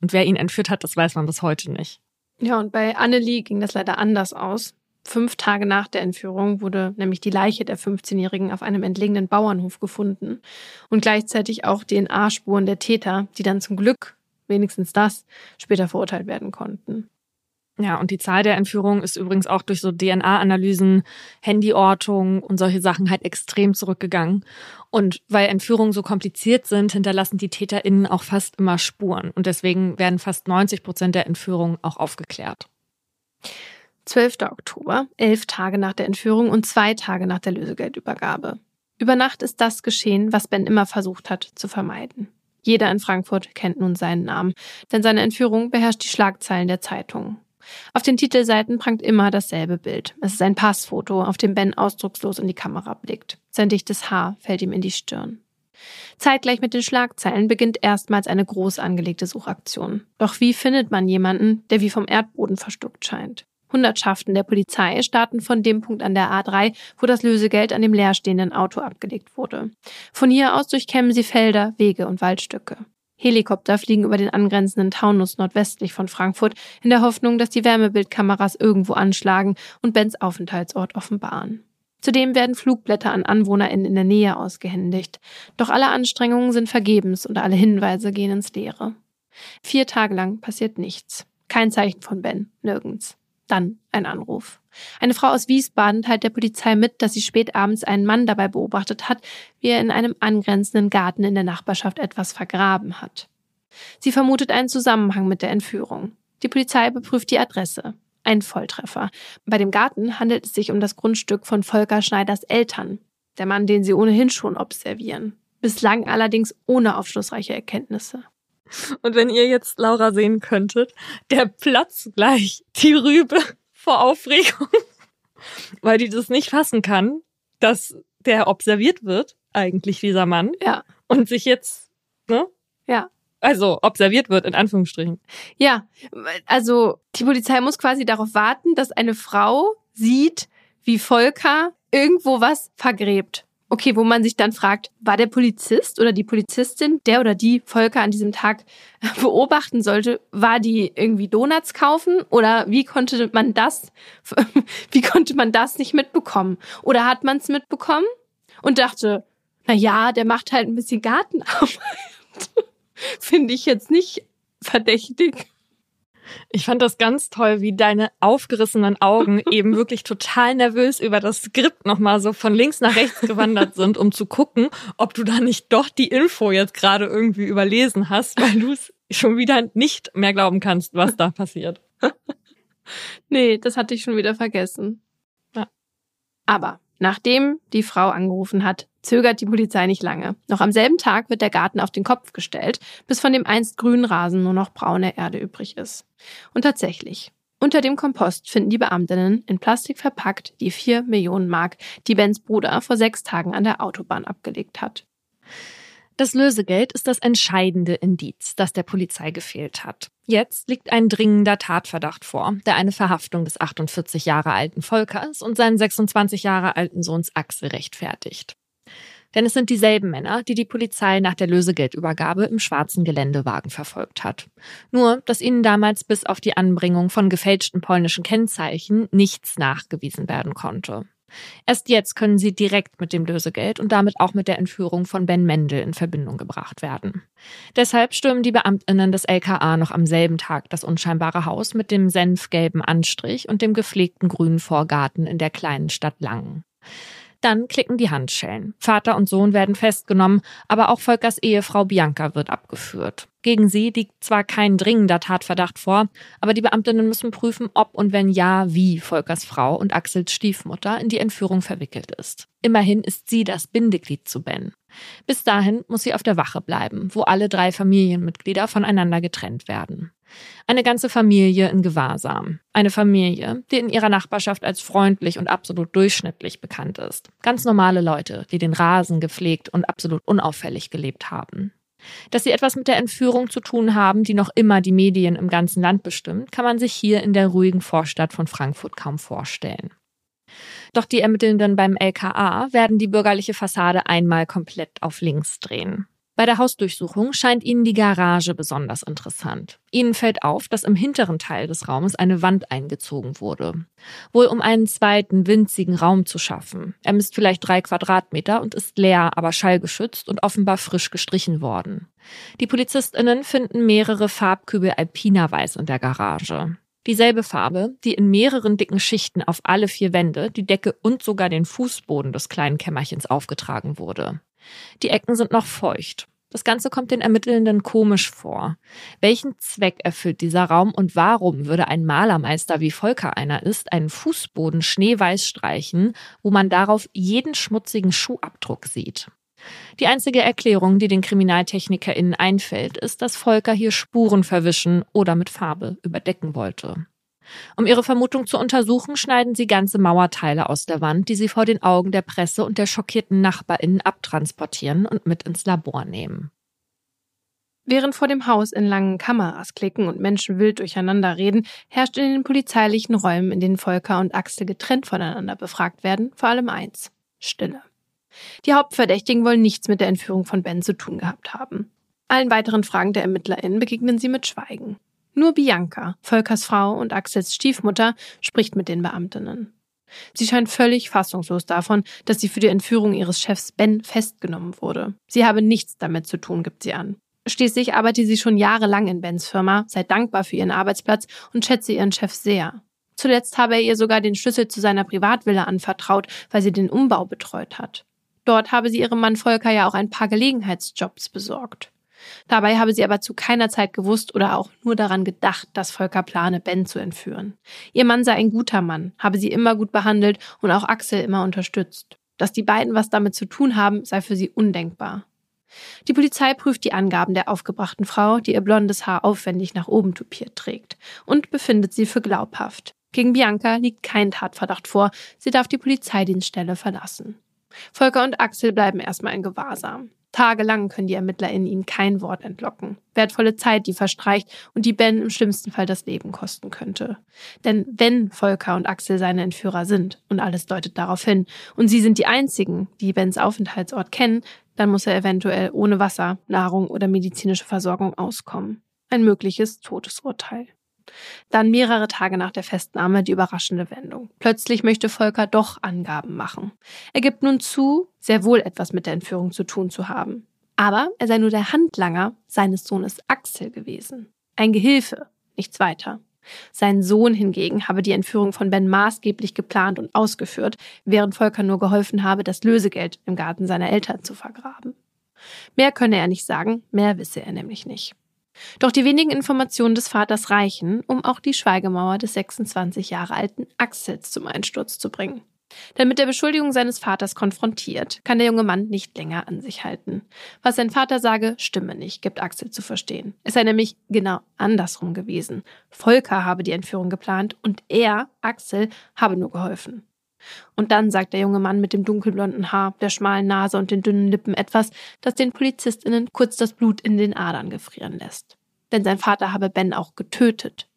Und wer ihn entführt hat, das weiß man bis heute nicht. Ja, und bei Annelie ging das leider anders aus. Fünf Tage nach der Entführung wurde nämlich die Leiche der 15-Jährigen auf einem entlegenen Bauernhof gefunden und gleichzeitig auch DNA-Spuren der Täter, die dann zum Glück, wenigstens das, später verurteilt werden konnten. Ja, und die Zahl der Entführungen ist übrigens auch durch so DNA-Analysen, Handyortung und solche Sachen halt extrem zurückgegangen. Und weil Entführungen so kompliziert sind, hinterlassen die TäterInnen auch fast immer Spuren. Und deswegen werden fast 90 Prozent der Entführungen auch aufgeklärt. 12. Oktober, elf Tage nach der Entführung und zwei Tage nach der Lösegeldübergabe. Über Nacht ist das geschehen, was Ben immer versucht hat zu vermeiden. Jeder in Frankfurt kennt nun seinen Namen, denn seine Entführung beherrscht die Schlagzeilen der Zeitungen. Auf den Titelseiten prangt immer dasselbe Bild. Es ist ein Passfoto, auf dem Ben ausdruckslos in die Kamera blickt. Sein dichtes Haar fällt ihm in die Stirn. Zeitgleich mit den Schlagzeilen beginnt erstmals eine groß angelegte Suchaktion. Doch wie findet man jemanden, der wie vom Erdboden verstuckt scheint? Hundertschaften der Polizei starten von dem Punkt an der A3, wo das Lösegeld an dem leerstehenden Auto abgelegt wurde. Von hier aus durchkämmen sie Felder, Wege und Waldstücke. Helikopter fliegen über den angrenzenden Taunus nordwestlich von Frankfurt in der Hoffnung, dass die Wärmebildkameras irgendwo anschlagen und Bens Aufenthaltsort offenbaren. Zudem werden Flugblätter an AnwohnerInnen in der Nähe ausgehändigt. Doch alle Anstrengungen sind vergebens und alle Hinweise gehen ins Leere. Vier Tage lang passiert nichts. Kein Zeichen von Ben, nirgends. Dann ein Anruf. Eine Frau aus Wiesbaden teilt der Polizei mit, dass sie spät abends einen Mann dabei beobachtet hat, wie er in einem angrenzenden Garten in der Nachbarschaft etwas vergraben hat. Sie vermutet einen Zusammenhang mit der Entführung. Die Polizei beprüft die Adresse. Ein Volltreffer. Bei dem Garten handelt es sich um das Grundstück von Volker Schneiders Eltern, der Mann, den sie ohnehin schon observieren. Bislang allerdings ohne aufschlussreiche Erkenntnisse. Und wenn ihr jetzt Laura sehen könntet, der platzt gleich die Rübe vor Aufregung, weil die das nicht fassen kann, dass der observiert wird, eigentlich dieser Mann. Ja. Und sich jetzt, ne? Ja. Also observiert wird, in Anführungsstrichen. Ja, also die Polizei muss quasi darauf warten, dass eine Frau sieht, wie Volker irgendwo was vergräbt. Okay, wo man sich dann fragt, war der Polizist oder die Polizistin, der oder die Volker an diesem Tag beobachten sollte, war die irgendwie Donuts kaufen oder wie konnte man das, wie konnte man das nicht mitbekommen? Oder hat man es mitbekommen und dachte, na ja, der macht halt ein bisschen Gartenarbeit. Finde ich jetzt nicht verdächtig. Ich fand das ganz toll, wie deine aufgerissenen Augen eben wirklich total nervös über das Skript nochmal so von links nach rechts gewandert sind, um zu gucken, ob du da nicht doch die Info jetzt gerade irgendwie überlesen hast, weil du es schon wieder nicht mehr glauben kannst, was da passiert. nee, das hatte ich schon wieder vergessen. Ja. Aber Nachdem die Frau angerufen hat, zögert die Polizei nicht lange. Noch am selben Tag wird der Garten auf den Kopf gestellt, bis von dem einst grünen Rasen nur noch braune Erde übrig ist. Und tatsächlich, unter dem Kompost finden die Beamtinnen in Plastik verpackt die vier Millionen Mark, die Bens Bruder vor sechs Tagen an der Autobahn abgelegt hat. Das Lösegeld ist das entscheidende Indiz, das der Polizei gefehlt hat. Jetzt liegt ein dringender Tatverdacht vor, der eine Verhaftung des 48 Jahre alten Volkers und seinen 26 Jahre alten Sohns Axel rechtfertigt. Denn es sind dieselben Männer, die die Polizei nach der Lösegeldübergabe im schwarzen Geländewagen verfolgt hat. Nur, dass ihnen damals bis auf die Anbringung von gefälschten polnischen Kennzeichen nichts nachgewiesen werden konnte. Erst jetzt können sie direkt mit dem Lösegeld und damit auch mit der Entführung von Ben Mendel in Verbindung gebracht werden. Deshalb stürmen die Beamtinnen des LKA noch am selben Tag das unscheinbare Haus mit dem senfgelben Anstrich und dem gepflegten grünen Vorgarten in der kleinen Stadt Langen. Dann klicken die Handschellen. Vater und Sohn werden festgenommen, aber auch Volkers Ehefrau Bianca wird abgeführt. Gegen sie liegt zwar kein dringender Tatverdacht vor, aber die Beamtinnen müssen prüfen, ob und wenn ja, wie Volkers Frau und Axels Stiefmutter in die Entführung verwickelt ist. Immerhin ist sie das Bindeglied zu Ben. Bis dahin muss sie auf der Wache bleiben, wo alle drei Familienmitglieder voneinander getrennt werden. Eine ganze Familie in Gewahrsam. Eine Familie, die in ihrer Nachbarschaft als freundlich und absolut durchschnittlich bekannt ist. Ganz normale Leute, die den Rasen gepflegt und absolut unauffällig gelebt haben. Dass sie etwas mit der Entführung zu tun haben, die noch immer die Medien im ganzen Land bestimmt, kann man sich hier in der ruhigen Vorstadt von Frankfurt kaum vorstellen. Doch die Ermittelnden beim LKA werden die bürgerliche Fassade einmal komplett auf links drehen. Bei der Hausdurchsuchung scheint ihnen die Garage besonders interessant. Ihnen fällt auf, dass im hinteren Teil des Raumes eine Wand eingezogen wurde. Wohl um einen zweiten winzigen Raum zu schaffen. Er misst vielleicht drei Quadratmeter und ist leer, aber schallgeschützt und offenbar frisch gestrichen worden. Die PolizistInnen finden mehrere Farbkübel Alpina Weiß in der Garage. Dieselbe Farbe, die in mehreren dicken Schichten auf alle vier Wände, die Decke und sogar den Fußboden des kleinen Kämmerchens aufgetragen wurde. Die Ecken sind noch feucht. Das Ganze kommt den Ermittelnden komisch vor. Welchen Zweck erfüllt dieser Raum und warum würde ein Malermeister wie Volker einer ist, einen Fußboden schneeweiß streichen, wo man darauf jeden schmutzigen Schuhabdruck sieht? Die einzige Erklärung, die den KriminaltechnikerInnen einfällt, ist, dass Volker hier Spuren verwischen oder mit Farbe überdecken wollte. Um ihre Vermutung zu untersuchen, schneiden sie ganze Mauerteile aus der Wand, die sie vor den Augen der Presse und der schockierten NachbarInnen abtransportieren und mit ins Labor nehmen. Während vor dem Haus in langen Kameras klicken und Menschen wild durcheinander reden, herrscht in den polizeilichen Räumen, in denen Volker und Axel getrennt voneinander befragt werden, vor allem eins: Stille. Die Hauptverdächtigen wollen nichts mit der Entführung von Ben zu tun gehabt haben. Allen weiteren Fragen der ErmittlerInnen begegnen sie mit Schweigen. Nur Bianca, Volkers Frau und Axels Stiefmutter, spricht mit den Beamtinnen. Sie scheint völlig fassungslos davon, dass sie für die Entführung ihres Chefs Ben festgenommen wurde. Sie habe nichts damit zu tun, gibt sie an. Schließlich arbeitet sie schon jahrelang in Bens Firma, sei dankbar für ihren Arbeitsplatz und schätze ihren Chef sehr. Zuletzt habe er ihr sogar den Schlüssel zu seiner Privatvilla anvertraut, weil sie den Umbau betreut hat. Dort habe sie ihrem Mann Volker ja auch ein paar Gelegenheitsjobs besorgt. Dabei habe sie aber zu keiner Zeit gewusst oder auch nur daran gedacht, dass Volker plane, Ben zu entführen. Ihr Mann sei ein guter Mann, habe sie immer gut behandelt und auch Axel immer unterstützt. Dass die beiden was damit zu tun haben, sei für sie undenkbar. Die Polizei prüft die Angaben der aufgebrachten Frau, die ihr blondes Haar aufwendig nach oben tupiert trägt, und befindet sie für glaubhaft. Gegen Bianca liegt kein Tatverdacht vor, sie darf die Polizeidienststelle verlassen. Volker und Axel bleiben erstmal in Gewahrsam. Tagelang können die ErmittlerInnen ihnen kein Wort entlocken. Wertvolle Zeit, die verstreicht und die Ben im schlimmsten Fall das Leben kosten könnte. Denn wenn Volker und Axel seine Entführer sind, und alles deutet darauf hin, und sie sind die einzigen, die Bens Aufenthaltsort kennen, dann muss er eventuell ohne Wasser, Nahrung oder medizinische Versorgung auskommen. Ein mögliches Todesurteil. Dann mehrere Tage nach der Festnahme die überraschende Wendung. Plötzlich möchte Volker doch Angaben machen. Er gibt nun zu, sehr wohl etwas mit der Entführung zu tun zu haben. Aber er sei nur der Handlanger seines Sohnes Axel gewesen. Ein Gehilfe, nichts weiter. Sein Sohn hingegen habe die Entführung von Ben maßgeblich geplant und ausgeführt, während Volker nur geholfen habe, das Lösegeld im Garten seiner Eltern zu vergraben. Mehr könne er nicht sagen, mehr wisse er nämlich nicht. Doch die wenigen Informationen des Vaters reichen, um auch die Schweigemauer des 26 Jahre alten Axels zum Einsturz zu bringen. Denn mit der Beschuldigung seines Vaters konfrontiert, kann der junge Mann nicht länger an sich halten. Was sein Vater sage, stimme nicht, gibt Axel zu verstehen. Es sei nämlich genau andersrum gewesen. Volker habe die Entführung geplant und er, Axel, habe nur geholfen. Und dann sagt der junge Mann mit dem dunkelblonden Haar, der schmalen Nase und den dünnen Lippen etwas, das den PolizistInnen kurz das Blut in den Adern gefrieren lässt. Denn sein Vater habe Ben auch getötet.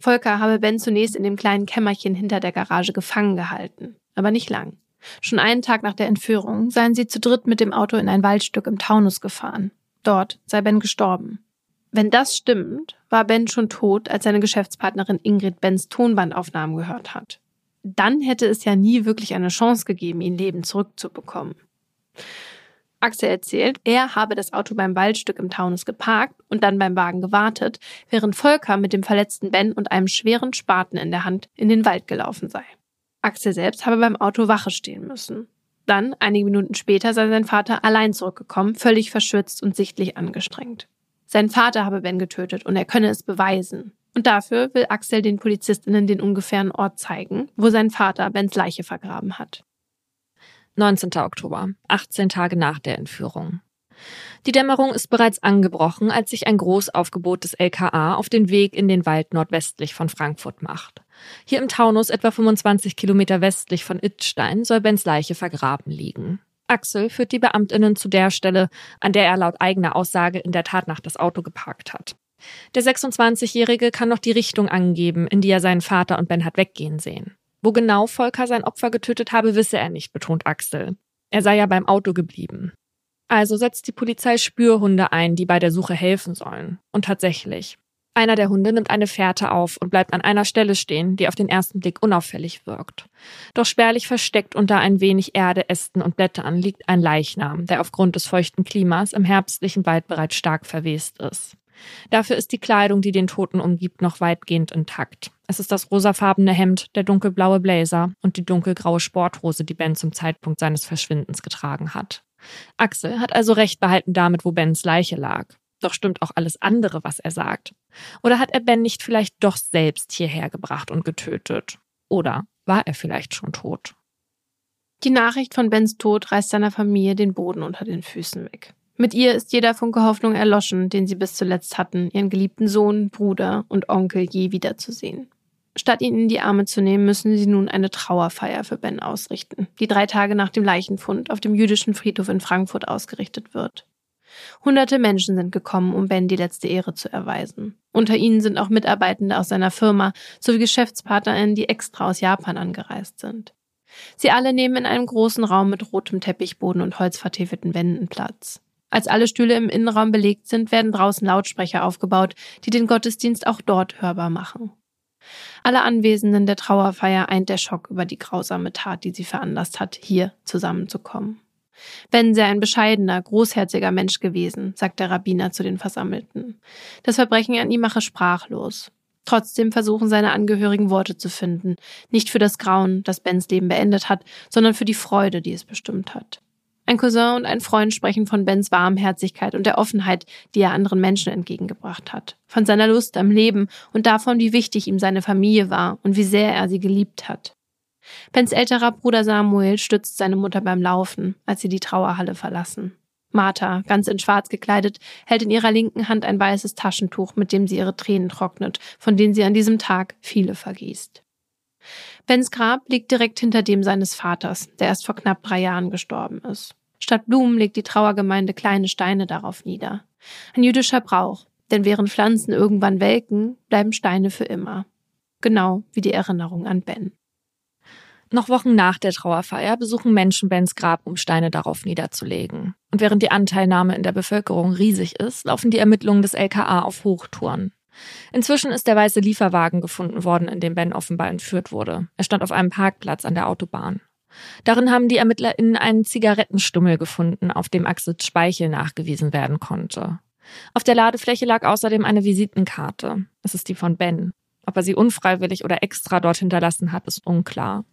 Volker habe Ben zunächst in dem kleinen Kämmerchen hinter der Garage gefangen gehalten, aber nicht lang. Schon einen Tag nach der Entführung seien sie zu dritt mit dem Auto in ein Waldstück im Taunus gefahren. Dort sei Ben gestorben. Wenn das stimmt, war Ben schon tot, als seine Geschäftspartnerin Ingrid Bens Tonbandaufnahmen gehört hat dann hätte es ja nie wirklich eine Chance gegeben, ihn lebend zurückzubekommen. Axel erzählt, er habe das Auto beim Waldstück im Taunus geparkt und dann beim Wagen gewartet, während Volker mit dem verletzten Ben und einem schweren Spaten in der Hand in den Wald gelaufen sei. Axel selbst habe beim Auto Wache stehen müssen. Dann, einige Minuten später, sei sein Vater allein zurückgekommen, völlig verschwitzt und sichtlich angestrengt. Sein Vater habe Ben getötet und er könne es beweisen. Und dafür will Axel den Polizistinnen den ungefähren Ort zeigen, wo sein Vater Bens Leiche vergraben hat. 19. Oktober, 18 Tage nach der Entführung. Die Dämmerung ist bereits angebrochen, als sich ein Großaufgebot des LKA auf den Weg in den Wald nordwestlich von Frankfurt macht. Hier im Taunus, etwa 25 Kilometer westlich von Ittstein, soll Bens Leiche vergraben liegen. Axel führt die Beamtinnen zu der Stelle, an der er laut eigener Aussage in der Tat nach das Auto geparkt hat. Der 26-Jährige kann noch die Richtung angeben, in die er seinen Vater und Ben hat weggehen sehen. Wo genau Volker sein Opfer getötet habe, wisse er nicht, betont Axel. Er sei ja beim Auto geblieben. Also setzt die Polizei Spürhunde ein, die bei der Suche helfen sollen. Und tatsächlich. Einer der Hunde nimmt eine Fährte auf und bleibt an einer Stelle stehen, die auf den ersten Blick unauffällig wirkt. Doch spärlich versteckt unter ein wenig Erde, Ästen und Blättern liegt ein Leichnam, der aufgrund des feuchten Klimas im herbstlichen Wald bereits stark verwest ist. Dafür ist die Kleidung, die den Toten umgibt, noch weitgehend intakt. Es ist das rosafarbene Hemd, der dunkelblaue Blazer und die dunkelgraue Sporthose, die Ben zum Zeitpunkt seines Verschwindens getragen hat. Axel hat also recht behalten damit, wo Bens Leiche lag. Doch stimmt auch alles andere, was er sagt. Oder hat er Ben nicht vielleicht doch selbst hierher gebracht und getötet? Oder war er vielleicht schon tot? Die Nachricht von Bens Tod reißt seiner Familie den Boden unter den Füßen weg. Mit ihr ist jeder Funke Hoffnung erloschen, den sie bis zuletzt hatten, ihren geliebten Sohn, Bruder und Onkel je wiederzusehen. Statt ihn in die Arme zu nehmen, müssen sie nun eine Trauerfeier für Ben ausrichten, die drei Tage nach dem Leichenfund auf dem jüdischen Friedhof in Frankfurt ausgerichtet wird. Hunderte Menschen sind gekommen, um Ben die letzte Ehre zu erweisen. Unter ihnen sind auch Mitarbeitende aus seiner Firma sowie GeschäftspartnerInnen, die extra aus Japan angereist sind. Sie alle nehmen in einem großen Raum mit rotem Teppichboden und holzvertäfelten Wänden Platz. Als alle Stühle im Innenraum belegt sind, werden draußen Lautsprecher aufgebaut, die den Gottesdienst auch dort hörbar machen. Alle Anwesenden der Trauerfeier eint der Schock über die grausame Tat, die sie veranlasst hat, hier zusammenzukommen. Ben sei ein bescheidener, großherziger Mensch gewesen, sagt der Rabbiner zu den Versammelten. Das Verbrechen an ihm mache sprachlos. Trotzdem versuchen seine Angehörigen Worte zu finden, nicht für das Grauen, das Bens Leben beendet hat, sondern für die Freude, die es bestimmt hat. Ein Cousin und ein Freund sprechen von Bens Warmherzigkeit und der Offenheit, die er anderen Menschen entgegengebracht hat, von seiner Lust am Leben und davon, wie wichtig ihm seine Familie war und wie sehr er sie geliebt hat. Bens älterer Bruder Samuel stützt seine Mutter beim Laufen, als sie die Trauerhalle verlassen. Martha, ganz in Schwarz gekleidet, hält in ihrer linken Hand ein weißes Taschentuch, mit dem sie ihre Tränen trocknet, von denen sie an diesem Tag viele vergießt. Bens Grab liegt direkt hinter dem seines Vaters, der erst vor knapp drei Jahren gestorben ist. Statt Blumen legt die Trauergemeinde kleine Steine darauf nieder. Ein jüdischer Brauch, denn während Pflanzen irgendwann welken, bleiben Steine für immer. Genau wie die Erinnerung an Ben. Noch Wochen nach der Trauerfeier besuchen Menschen Bens Grab, um Steine darauf niederzulegen. Und während die Anteilnahme in der Bevölkerung riesig ist, laufen die Ermittlungen des LKA auf Hochtouren. Inzwischen ist der weiße Lieferwagen gefunden worden, in dem Ben offenbar entführt wurde. Er stand auf einem Parkplatz an der Autobahn. Darin haben die ErmittlerInnen einen Zigarettenstummel gefunden, auf dem Axels Speichel nachgewiesen werden konnte. Auf der Ladefläche lag außerdem eine Visitenkarte. Es ist die von Ben. Ob er sie unfreiwillig oder extra dort hinterlassen hat, ist unklar.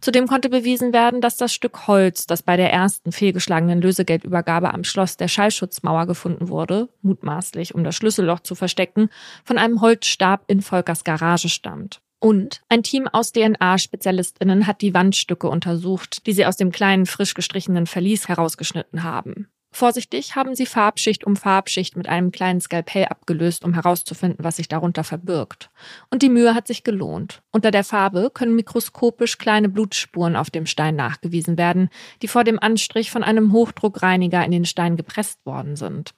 Zudem konnte bewiesen werden, dass das Stück Holz, das bei der ersten fehlgeschlagenen Lösegeldübergabe am Schloss der Schallschutzmauer gefunden wurde, mutmaßlich um das Schlüsselloch zu verstecken, von einem Holzstab in Volkers Garage stammt. Und ein Team aus DNA-Spezialistinnen hat die Wandstücke untersucht, die sie aus dem kleinen, frisch gestrichenen Verlies herausgeschnitten haben. Vorsichtig haben sie Farbschicht um Farbschicht mit einem kleinen Skalpell abgelöst, um herauszufinden, was sich darunter verbirgt. Und die Mühe hat sich gelohnt. Unter der Farbe können mikroskopisch kleine Blutspuren auf dem Stein nachgewiesen werden, die vor dem Anstrich von einem Hochdruckreiniger in den Stein gepresst worden sind.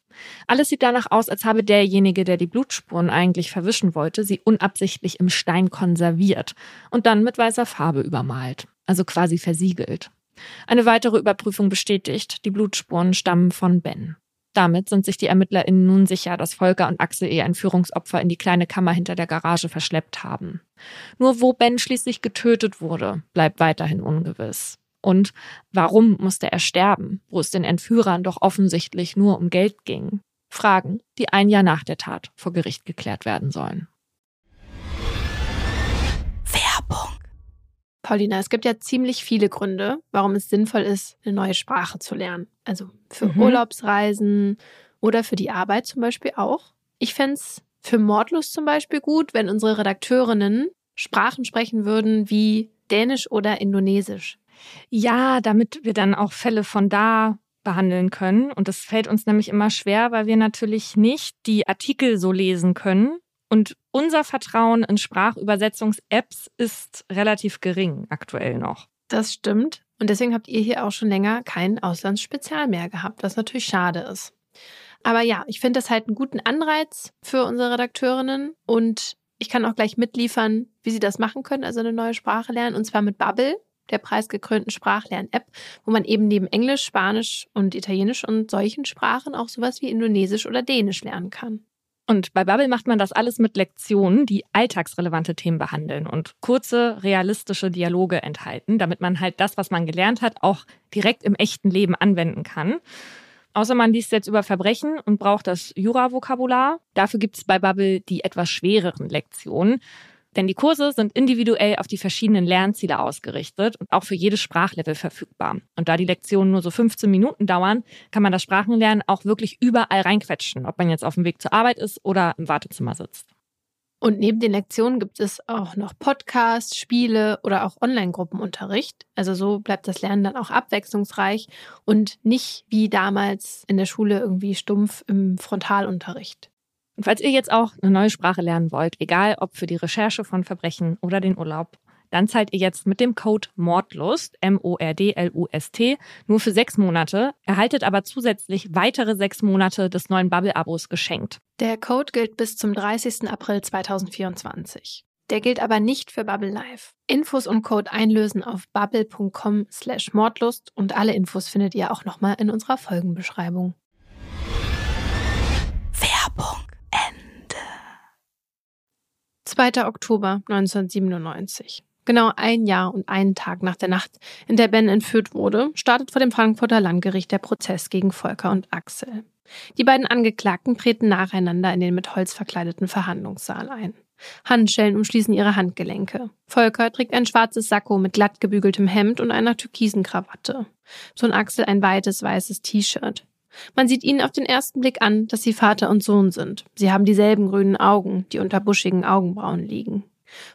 Alles sieht danach aus, als habe derjenige, der die Blutspuren eigentlich verwischen wollte, sie unabsichtlich im Stein konserviert und dann mit weißer Farbe übermalt, also quasi versiegelt. Eine weitere Überprüfung bestätigt, die Blutspuren stammen von Ben. Damit sind sich die ErmittlerInnen nun sicher, dass Volker und Axel ihr Entführungsopfer in die kleine Kammer hinter der Garage verschleppt haben. Nur wo Ben schließlich getötet wurde, bleibt weiterhin ungewiss. Und warum musste er sterben, wo es den Entführern doch offensichtlich nur um Geld ging? Fragen, die ein Jahr nach der Tat vor Gericht geklärt werden sollen. Paulina, es gibt ja ziemlich viele Gründe, warum es sinnvoll ist, eine neue Sprache zu lernen. Also für mhm. Urlaubsreisen oder für die Arbeit zum Beispiel auch. Ich fände es für Mordlust zum Beispiel gut, wenn unsere Redakteurinnen Sprachen sprechen würden wie Dänisch oder Indonesisch. Ja, damit wir dann auch Fälle von da behandeln können. Und das fällt uns nämlich immer schwer, weil wir natürlich nicht die Artikel so lesen können. Und unser Vertrauen in Sprachübersetzungs-Apps ist relativ gering aktuell noch. Das stimmt. Und deswegen habt ihr hier auch schon länger kein Auslandsspezial mehr gehabt, was natürlich schade ist. Aber ja, ich finde das halt einen guten Anreiz für unsere Redakteurinnen und ich kann auch gleich mitliefern, wie sie das machen können, also eine neue Sprache lernen, und zwar mit Bubble, der preisgekrönten Sprachlern-App, wo man eben neben Englisch, Spanisch und Italienisch und solchen Sprachen auch sowas wie Indonesisch oder Dänisch lernen kann. Und bei Bubble macht man das alles mit Lektionen, die alltagsrelevante Themen behandeln und kurze, realistische Dialoge enthalten, damit man halt das, was man gelernt hat, auch direkt im echten Leben anwenden kann. Außer man liest jetzt über Verbrechen und braucht das Jura-Vokabular. Dafür gibt es bei Bubble die etwas schwereren Lektionen. Denn die Kurse sind individuell auf die verschiedenen Lernziele ausgerichtet und auch für jedes Sprachlevel verfügbar. Und da die Lektionen nur so 15 Minuten dauern, kann man das Sprachenlernen auch wirklich überall reinquetschen, ob man jetzt auf dem Weg zur Arbeit ist oder im Wartezimmer sitzt. Und neben den Lektionen gibt es auch noch Podcasts, Spiele oder auch Online-Gruppenunterricht. Also so bleibt das Lernen dann auch abwechslungsreich und nicht wie damals in der Schule irgendwie stumpf im Frontalunterricht. Und falls ihr jetzt auch eine neue Sprache lernen wollt, egal ob für die Recherche von Verbrechen oder den Urlaub, dann zahlt ihr jetzt mit dem Code Mordlust, M-O-R-D-L-U-S-T, nur für sechs Monate, erhaltet aber zusätzlich weitere sechs Monate des neuen Bubble-Abos geschenkt. Der Code gilt bis zum 30. April 2024. Der gilt aber nicht für Bubble Live. Infos und Code einlösen auf bubble.com slash Mordlust und alle Infos findet ihr auch nochmal in unserer Folgenbeschreibung. 2. Oktober 1997. Genau ein Jahr und einen Tag nach der Nacht, in der Ben entführt wurde, startet vor dem Frankfurter Landgericht der Prozess gegen Volker und Axel. Die beiden Angeklagten treten nacheinander in den mit Holz verkleideten Verhandlungssaal ein. Handschellen umschließen ihre Handgelenke. Volker trägt ein schwarzes Sakko mit glatt gebügeltem Hemd und einer türkisen Krawatte. Sohn Axel ein weites weißes T-Shirt. Man sieht ihnen auf den ersten Blick an, dass sie Vater und Sohn sind. Sie haben dieselben grünen Augen, die unter buschigen Augenbrauen liegen.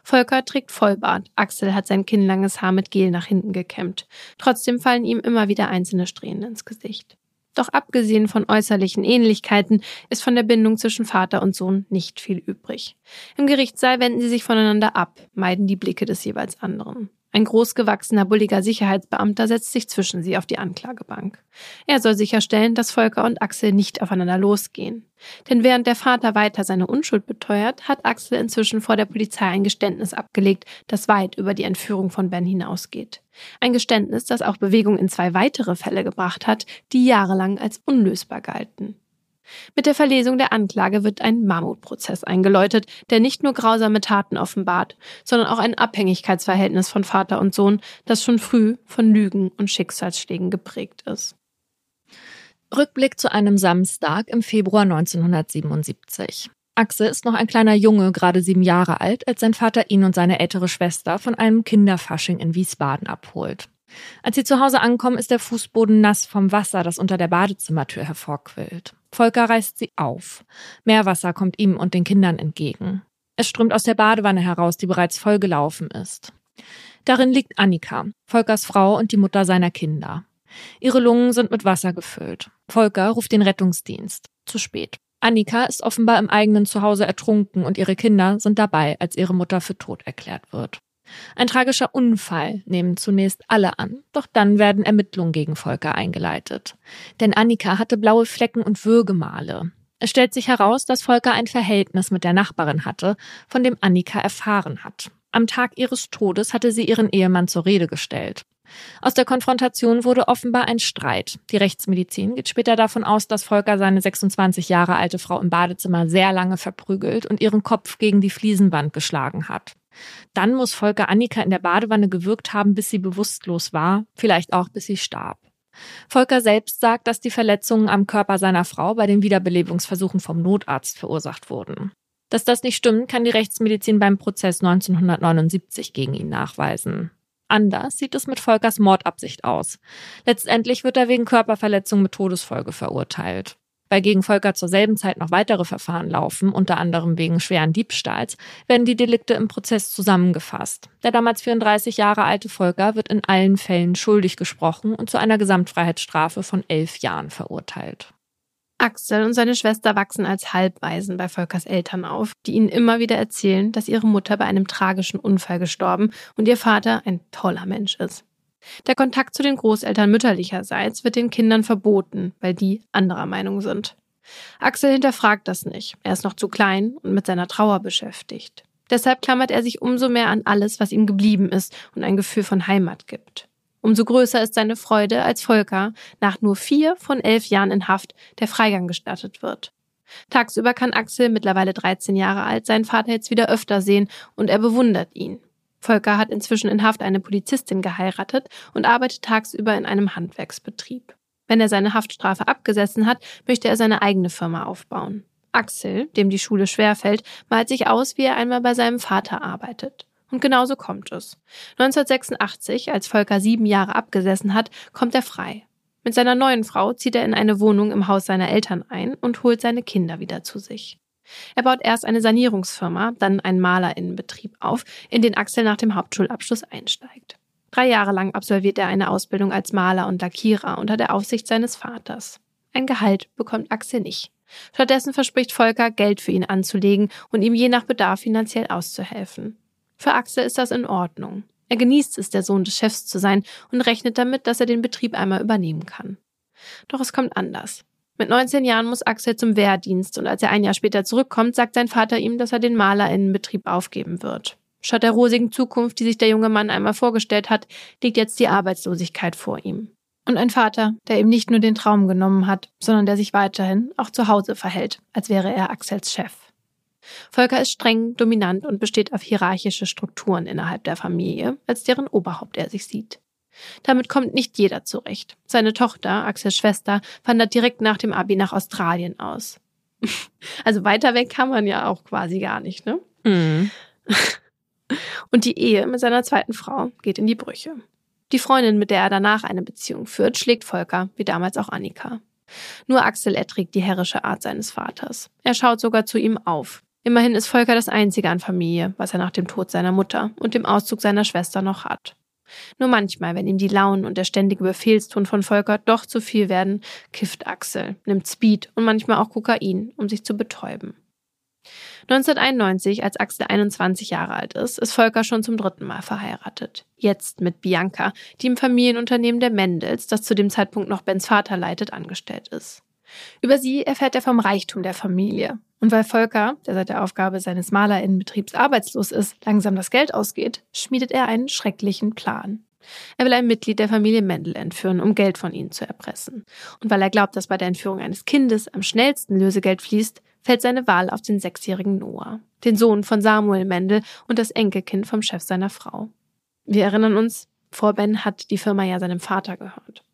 Volker trägt Vollbart, Axel hat sein kinnlanges Haar mit Gel nach hinten gekämmt. Trotzdem fallen ihm immer wieder einzelne Strähnen ins Gesicht. Doch abgesehen von äußerlichen Ähnlichkeiten ist von der Bindung zwischen Vater und Sohn nicht viel übrig. Im Gerichtssaal wenden sie sich voneinander ab, meiden die Blicke des jeweils anderen. Ein großgewachsener, bulliger Sicherheitsbeamter setzt sich zwischen sie auf die Anklagebank. Er soll sicherstellen, dass Volker und Axel nicht aufeinander losgehen. Denn während der Vater weiter seine Unschuld beteuert, hat Axel inzwischen vor der Polizei ein Geständnis abgelegt, das weit über die Entführung von Ben hinausgeht. Ein Geständnis, das auch Bewegung in zwei weitere Fälle gebracht hat, die jahrelang als unlösbar galten. Mit der Verlesung der Anklage wird ein Mammutprozess eingeläutet, der nicht nur grausame Taten offenbart, sondern auch ein Abhängigkeitsverhältnis von Vater und Sohn, das schon früh von Lügen und Schicksalsschlägen geprägt ist. Rückblick zu einem Samstag im Februar 1977. Axel ist noch ein kleiner Junge, gerade sieben Jahre alt, als sein Vater ihn und seine ältere Schwester von einem Kinderfasching in Wiesbaden abholt. Als sie zu Hause ankommen, ist der Fußboden nass vom Wasser, das unter der Badezimmertür hervorquillt. Volker reißt sie auf. Meerwasser kommt ihm und den Kindern entgegen. Es strömt aus der Badewanne heraus, die bereits vollgelaufen ist. Darin liegt Annika, Volkers Frau und die Mutter seiner Kinder. Ihre Lungen sind mit Wasser gefüllt. Volker ruft den Rettungsdienst. Zu spät. Annika ist offenbar im eigenen Zuhause ertrunken und ihre Kinder sind dabei, als ihre Mutter für tot erklärt wird. Ein tragischer Unfall nehmen zunächst alle an, doch dann werden Ermittlungen gegen Volker eingeleitet. Denn Annika hatte blaue Flecken und Würgemale. Es stellt sich heraus, dass Volker ein Verhältnis mit der Nachbarin hatte, von dem Annika erfahren hat. Am Tag ihres Todes hatte sie ihren Ehemann zur Rede gestellt. Aus der Konfrontation wurde offenbar ein Streit. Die Rechtsmedizin geht später davon aus, dass Volker seine 26 Jahre alte Frau im Badezimmer sehr lange verprügelt und ihren Kopf gegen die Fliesenwand geschlagen hat. Dann muss Volker Annika in der Badewanne gewürgt haben, bis sie bewusstlos war, vielleicht auch bis sie starb. Volker selbst sagt, dass die Verletzungen am Körper seiner Frau bei den Wiederbelebungsversuchen vom Notarzt verursacht wurden. Dass das nicht stimmt, kann die Rechtsmedizin beim Prozess 1979 gegen ihn nachweisen. Anders sieht es mit Volkers Mordabsicht aus. Letztendlich wird er wegen Körperverletzung mit Todesfolge verurteilt. Weil gegen Volker zur selben Zeit noch weitere Verfahren laufen, unter anderem wegen schweren Diebstahls, werden die Delikte im Prozess zusammengefasst. Der damals 34 Jahre alte Volker wird in allen Fällen schuldig gesprochen und zu einer Gesamtfreiheitsstrafe von elf Jahren verurteilt. Axel und seine Schwester wachsen als Halbwaisen bei Volkers Eltern auf, die ihnen immer wieder erzählen, dass ihre Mutter bei einem tragischen Unfall gestorben und ihr Vater ein toller Mensch ist. Der Kontakt zu den Großeltern mütterlicherseits wird den Kindern verboten, weil die anderer Meinung sind. Axel hinterfragt das nicht. Er ist noch zu klein und mit seiner Trauer beschäftigt. Deshalb klammert er sich umso mehr an alles, was ihm geblieben ist und ein Gefühl von Heimat gibt. Umso größer ist seine Freude, als Volker nach nur vier von elf Jahren in Haft der Freigang gestattet wird. Tagsüber kann Axel, mittlerweile 13 Jahre alt, seinen Vater jetzt wieder öfter sehen und er bewundert ihn. Volker hat inzwischen in Haft eine Polizistin geheiratet und arbeitet tagsüber in einem Handwerksbetrieb. Wenn er seine Haftstrafe abgesessen hat, möchte er seine eigene Firma aufbauen. Axel, dem die Schule schwerfällt, malt sich aus, wie er einmal bei seinem Vater arbeitet. Und genauso kommt es. 1986, als Volker sieben Jahre abgesessen hat, kommt er frei. Mit seiner neuen Frau zieht er in eine Wohnung im Haus seiner Eltern ein und holt seine Kinder wieder zu sich. Er baut erst eine Sanierungsfirma, dann einen Malerinnenbetrieb auf, in den Axel nach dem Hauptschulabschluss einsteigt. Drei Jahre lang absolviert er eine Ausbildung als Maler und Lackierer unter der Aufsicht seines Vaters. Ein Gehalt bekommt Axel nicht. Stattdessen verspricht Volker, Geld für ihn anzulegen und ihm je nach Bedarf finanziell auszuhelfen. Für Axel ist das in Ordnung. Er genießt es, der Sohn des Chefs zu sein und rechnet damit, dass er den Betrieb einmal übernehmen kann. Doch es kommt anders. Mit 19 Jahren muss Axel zum Wehrdienst und als er ein Jahr später zurückkommt, sagt sein Vater ihm, dass er den Malerinnenbetrieb aufgeben wird. Statt der rosigen Zukunft, die sich der junge Mann einmal vorgestellt hat, liegt jetzt die Arbeitslosigkeit vor ihm. Und ein Vater, der ihm nicht nur den Traum genommen hat, sondern der sich weiterhin auch zu Hause verhält, als wäre er Axels Chef. Volker ist streng, dominant und besteht auf hierarchische Strukturen innerhalb der Familie, als deren Oberhaupt er sich sieht. Damit kommt nicht jeder zurecht. Seine Tochter, Axels Schwester, wandert direkt nach dem Abi nach Australien aus. Also weiter weg kann man ja auch quasi gar nicht, ne? Mhm. Und die Ehe mit seiner zweiten Frau geht in die Brüche. Die Freundin, mit der er danach eine Beziehung führt, schlägt Volker, wie damals auch Annika. Nur Axel erträgt die herrische Art seines Vaters. Er schaut sogar zu ihm auf. Immerhin ist Volker das einzige an Familie, was er nach dem Tod seiner Mutter und dem Auszug seiner Schwester noch hat. Nur manchmal, wenn ihm die Launen und der ständige Befehlston von Volker doch zu viel werden, kifft Axel, nimmt Speed und manchmal auch Kokain, um sich zu betäuben. 1991, als Axel 21 Jahre alt ist, ist Volker schon zum dritten Mal verheiratet. Jetzt mit Bianca, die im Familienunternehmen der Mendels, das zu dem Zeitpunkt noch Bens Vater leitet, angestellt ist. Über sie erfährt er vom Reichtum der Familie. Und weil Volker, der seit der Aufgabe seines Malerinnenbetriebs arbeitslos ist, langsam das Geld ausgeht, schmiedet er einen schrecklichen Plan. Er will ein Mitglied der Familie Mendel entführen, um Geld von ihnen zu erpressen. Und weil er glaubt, dass bei der Entführung eines Kindes am schnellsten Lösegeld fließt, fällt seine Wahl auf den sechsjährigen Noah, den Sohn von Samuel Mendel und das Enkelkind vom Chef seiner Frau. Wir erinnern uns, vor Ben hat die Firma ja seinem Vater gehört.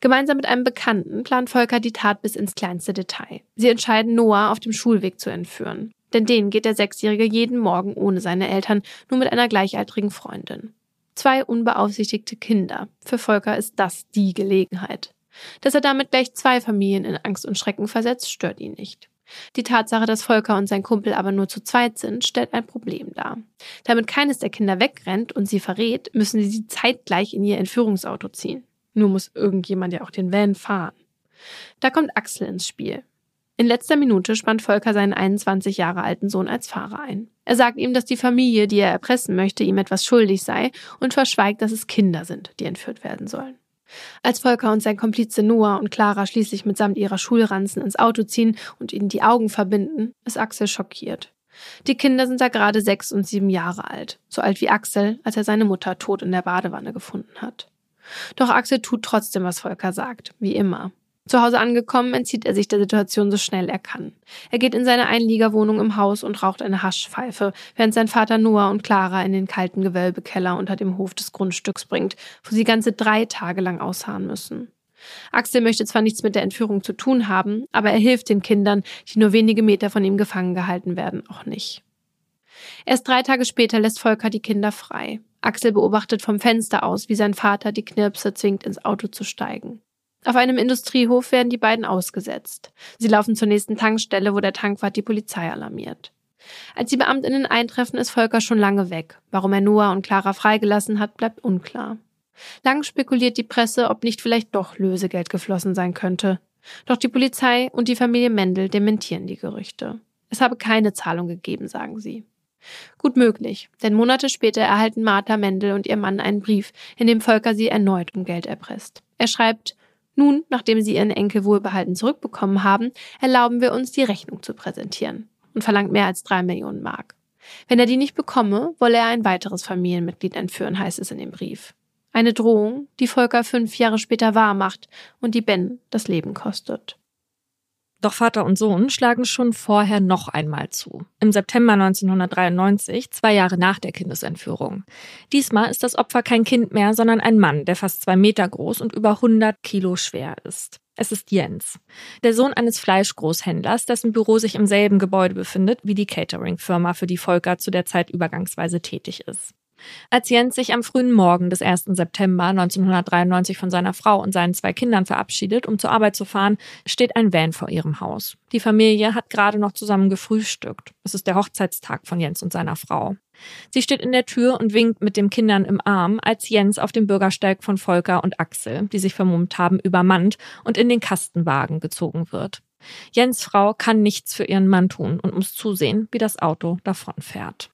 Gemeinsam mit einem Bekannten plant Volker die Tat bis ins kleinste Detail. Sie entscheiden, Noah auf dem Schulweg zu entführen. Denn den geht der Sechsjährige jeden Morgen ohne seine Eltern, nur mit einer gleichaltrigen Freundin. Zwei unbeaufsichtigte Kinder. Für Volker ist das die Gelegenheit. Dass er damit gleich zwei Familien in Angst und Schrecken versetzt, stört ihn nicht. Die Tatsache, dass Volker und sein Kumpel aber nur zu zweit sind, stellt ein Problem dar. Damit keines der Kinder wegrennt und sie verrät, müssen sie sie zeitgleich in ihr Entführungsauto ziehen. Nur muss irgendjemand ja auch den Van fahren. Da kommt Axel ins Spiel. In letzter Minute spannt Volker seinen 21 Jahre alten Sohn als Fahrer ein. Er sagt ihm, dass die Familie, die er erpressen möchte, ihm etwas schuldig sei und verschweigt, dass es Kinder sind, die entführt werden sollen. Als Volker und sein Komplize Noah und Clara schließlich mitsamt ihrer Schulranzen ins Auto ziehen und ihnen die Augen verbinden, ist Axel schockiert. Die Kinder sind da gerade sechs und sieben Jahre alt, so alt wie Axel, als er seine Mutter tot in der Badewanne gefunden hat. Doch Axel tut trotzdem, was Volker sagt, wie immer. Zu Hause angekommen, entzieht er sich der Situation so schnell er kann. Er geht in seine Einliegerwohnung im Haus und raucht eine Haschpfeife, während sein Vater Noah und Clara in den kalten Gewölbekeller unter dem Hof des Grundstücks bringt, wo sie ganze drei Tage lang ausharren müssen. Axel möchte zwar nichts mit der Entführung zu tun haben, aber er hilft den Kindern, die nur wenige Meter von ihm gefangen gehalten werden, auch nicht. Erst drei Tage später lässt Volker die Kinder frei. Axel beobachtet vom Fenster aus, wie sein Vater die Knirpse zwingt, ins Auto zu steigen. Auf einem Industriehof werden die beiden ausgesetzt. Sie laufen zur nächsten Tankstelle, wo der Tankwart die Polizei alarmiert. Als die Beamtinnen eintreffen, ist Volker schon lange weg. Warum er Noah und Clara freigelassen hat, bleibt unklar. Lang spekuliert die Presse, ob nicht vielleicht doch Lösegeld geflossen sein könnte. Doch die Polizei und die Familie Mendel dementieren die Gerüchte. Es habe keine Zahlung gegeben, sagen sie. Gut möglich, denn Monate später erhalten Martha Mendel und ihr Mann einen Brief, in dem Volker sie erneut um Geld erpresst. Er schreibt, nun, nachdem Sie Ihren Enkel wohlbehalten zurückbekommen haben, erlauben wir uns, die Rechnung zu präsentieren und verlangt mehr als drei Millionen Mark. Wenn er die nicht bekomme, wolle er ein weiteres Familienmitglied entführen, heißt es in dem Brief. Eine Drohung, die Volker fünf Jahre später wahrmacht und die Ben das Leben kostet. Doch Vater und Sohn schlagen schon vorher noch einmal zu. Im September 1993, zwei Jahre nach der Kindesentführung. Diesmal ist das Opfer kein Kind mehr, sondern ein Mann, der fast zwei Meter groß und über 100 Kilo schwer ist. Es ist Jens, der Sohn eines Fleischgroßhändlers, dessen Büro sich im selben Gebäude befindet wie die Catering-Firma, für die Volker zu der Zeit übergangsweise tätig ist. Als Jens sich am frühen Morgen des 1. September 1993 von seiner Frau und seinen zwei Kindern verabschiedet, um zur Arbeit zu fahren, steht ein Van vor ihrem Haus. Die Familie hat gerade noch zusammen gefrühstückt. Es ist der Hochzeitstag von Jens und seiner Frau. Sie steht in der Tür und winkt mit den Kindern im Arm, als Jens auf dem Bürgersteig von Volker und Axel, die sich vermummt haben, übermannt und in den Kastenwagen gezogen wird. Jens Frau kann nichts für ihren Mann tun und muss zusehen, wie das Auto davonfährt.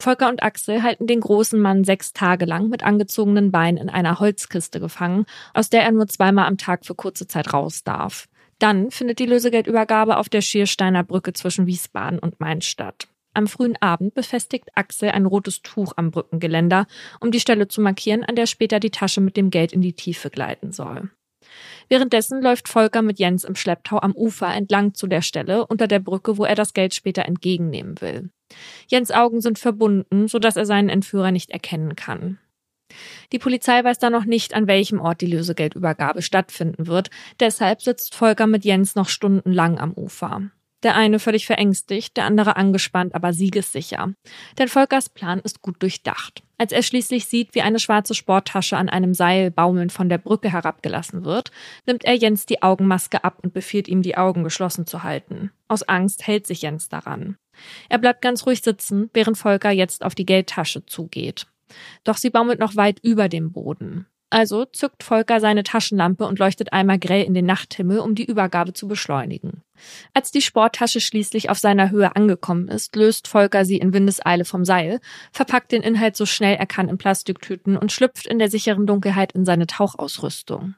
Volker und Axel halten den großen Mann sechs Tage lang mit angezogenen Beinen in einer Holzkiste gefangen, aus der er nur zweimal am Tag für kurze Zeit raus darf. Dann findet die Lösegeldübergabe auf der Schiersteiner Brücke zwischen Wiesbaden und Mainz statt. Am frühen Abend befestigt Axel ein rotes Tuch am Brückengeländer, um die Stelle zu markieren, an der später die Tasche mit dem Geld in die Tiefe gleiten soll. Währenddessen läuft Volker mit Jens im Schlepptau am Ufer entlang zu der Stelle unter der Brücke, wo er das Geld später entgegennehmen will. Jens Augen sind verbunden, sodass er seinen Entführer nicht erkennen kann. Die Polizei weiß da noch nicht, an welchem Ort die Lösegeldübergabe stattfinden wird, deshalb sitzt Volker mit Jens noch stundenlang am Ufer. Der eine völlig verängstigt, der andere angespannt, aber siegessicher. Denn Volkers Plan ist gut durchdacht. Als er schließlich sieht, wie eine schwarze Sporttasche an einem Seil baumelnd von der Brücke herabgelassen wird, nimmt er Jens die Augenmaske ab und befiehlt ihm, die Augen geschlossen zu halten. Aus Angst hält sich Jens daran. Er bleibt ganz ruhig sitzen, während Volker jetzt auf die Geldtasche zugeht. Doch sie baumelt noch weit über dem Boden. Also zückt Volker seine Taschenlampe und leuchtet einmal grell in den Nachthimmel, um die Übergabe zu beschleunigen. Als die Sporttasche schließlich auf seiner Höhe angekommen ist, löst Volker sie in Windeseile vom Seil, verpackt den Inhalt so schnell er kann in Plastiktüten und schlüpft in der sicheren Dunkelheit in seine Tauchausrüstung.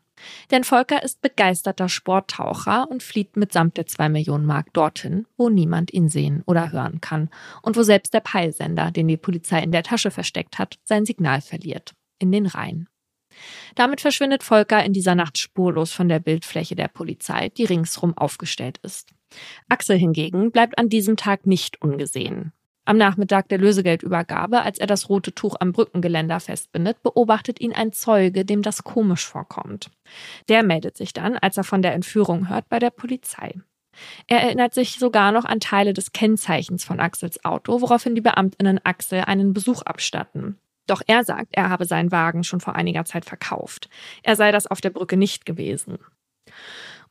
Denn Volker ist begeisterter Sporttaucher und flieht mitsamt der zwei Millionen Mark dorthin, wo niemand ihn sehen oder hören kann und wo selbst der Peilsender, den die Polizei in der Tasche versteckt hat, sein Signal verliert. In den Rhein. Damit verschwindet Volker in dieser Nacht spurlos von der Bildfläche der Polizei, die ringsrum aufgestellt ist. Axel hingegen bleibt an diesem Tag nicht ungesehen. Am Nachmittag der Lösegeldübergabe, als er das rote Tuch am Brückengeländer festbindet, beobachtet ihn ein Zeuge, dem das komisch vorkommt. Der meldet sich dann, als er von der Entführung hört, bei der Polizei. Er erinnert sich sogar noch an Teile des Kennzeichens von Axels Auto, woraufhin die Beamtinnen Axel einen Besuch abstatten. Doch er sagt, er habe seinen Wagen schon vor einiger Zeit verkauft. Er sei das auf der Brücke nicht gewesen.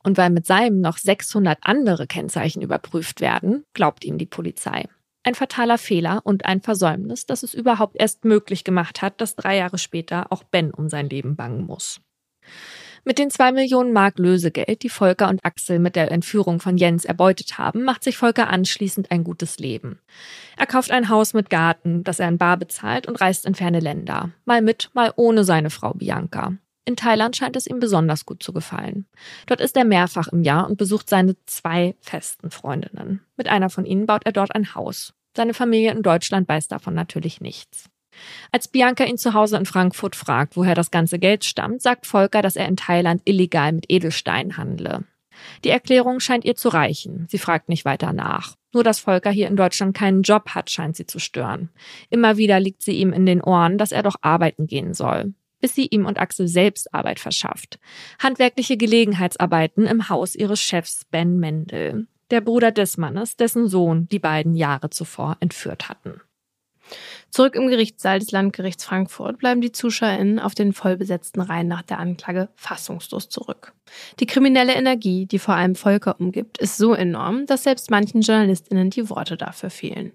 Und weil mit seinem noch 600 andere Kennzeichen überprüft werden, glaubt ihm die Polizei. Ein fataler Fehler und ein Versäumnis, das es überhaupt erst möglich gemacht hat, dass drei Jahre später auch Ben um sein Leben bangen muss. Mit den zwei Millionen Mark Lösegeld, die Volker und Axel mit der Entführung von Jens erbeutet haben, macht sich Volker anschließend ein gutes Leben. Er kauft ein Haus mit Garten, das er in Bar bezahlt und reist in ferne Länder. Mal mit, mal ohne seine Frau Bianca. In Thailand scheint es ihm besonders gut zu gefallen. Dort ist er mehrfach im Jahr und besucht seine zwei festen Freundinnen. Mit einer von ihnen baut er dort ein Haus. Seine Familie in Deutschland weiß davon natürlich nichts. Als Bianca ihn zu Hause in Frankfurt fragt, woher das ganze Geld stammt, sagt Volker, dass er in Thailand illegal mit Edelsteinen handle. Die Erklärung scheint ihr zu reichen. Sie fragt nicht weiter nach. Nur dass Volker hier in Deutschland keinen Job hat, scheint sie zu stören. Immer wieder liegt sie ihm in den Ohren, dass er doch arbeiten gehen soll. Bis sie ihm und Axel selbst Arbeit verschafft. Handwerkliche Gelegenheitsarbeiten im Haus ihres Chefs Ben Mendel, der Bruder des Mannes, dessen Sohn die beiden Jahre zuvor entführt hatten. Zurück im Gerichtssaal des Landgerichts Frankfurt bleiben die ZuschauerInnen auf den vollbesetzten Reihen nach der Anklage fassungslos zurück. Die kriminelle Energie, die vor allem Volker umgibt, ist so enorm, dass selbst manchen JournalistInnen die Worte dafür fehlen.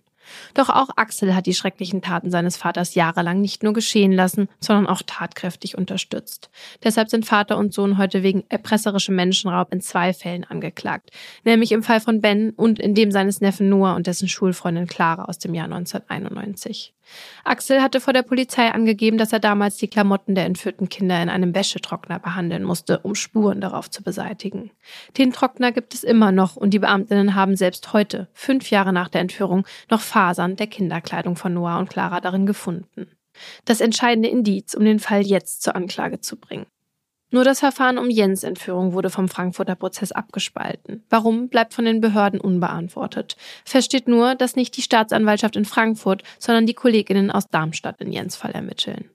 Doch auch Axel hat die schrecklichen Taten seines Vaters jahrelang nicht nur geschehen lassen, sondern auch tatkräftig unterstützt. Deshalb sind Vater und Sohn heute wegen erpresserischem Menschenraub in zwei Fällen angeklagt, nämlich im Fall von Ben und in dem seines Neffen Noah und dessen Schulfreundin Clara aus dem Jahr 1991. Axel hatte vor der Polizei angegeben, dass er damals die Klamotten der entführten Kinder in einem Wäschetrockner behandeln musste, um Spuren darauf zu beseitigen. Den Trockner gibt es immer noch und die Beamtinnen haben selbst heute, fünf Jahre nach der Entführung, noch Fasern der Kinderkleidung von Noah und Clara darin gefunden. Das entscheidende Indiz, um den Fall jetzt zur Anklage zu bringen. Nur das Verfahren um Jens Entführung wurde vom Frankfurter Prozess abgespalten. Warum bleibt von den Behörden unbeantwortet. Versteht nur, dass nicht die Staatsanwaltschaft in Frankfurt, sondern die Kolleginnen aus Darmstadt in Jens Fall ermitteln.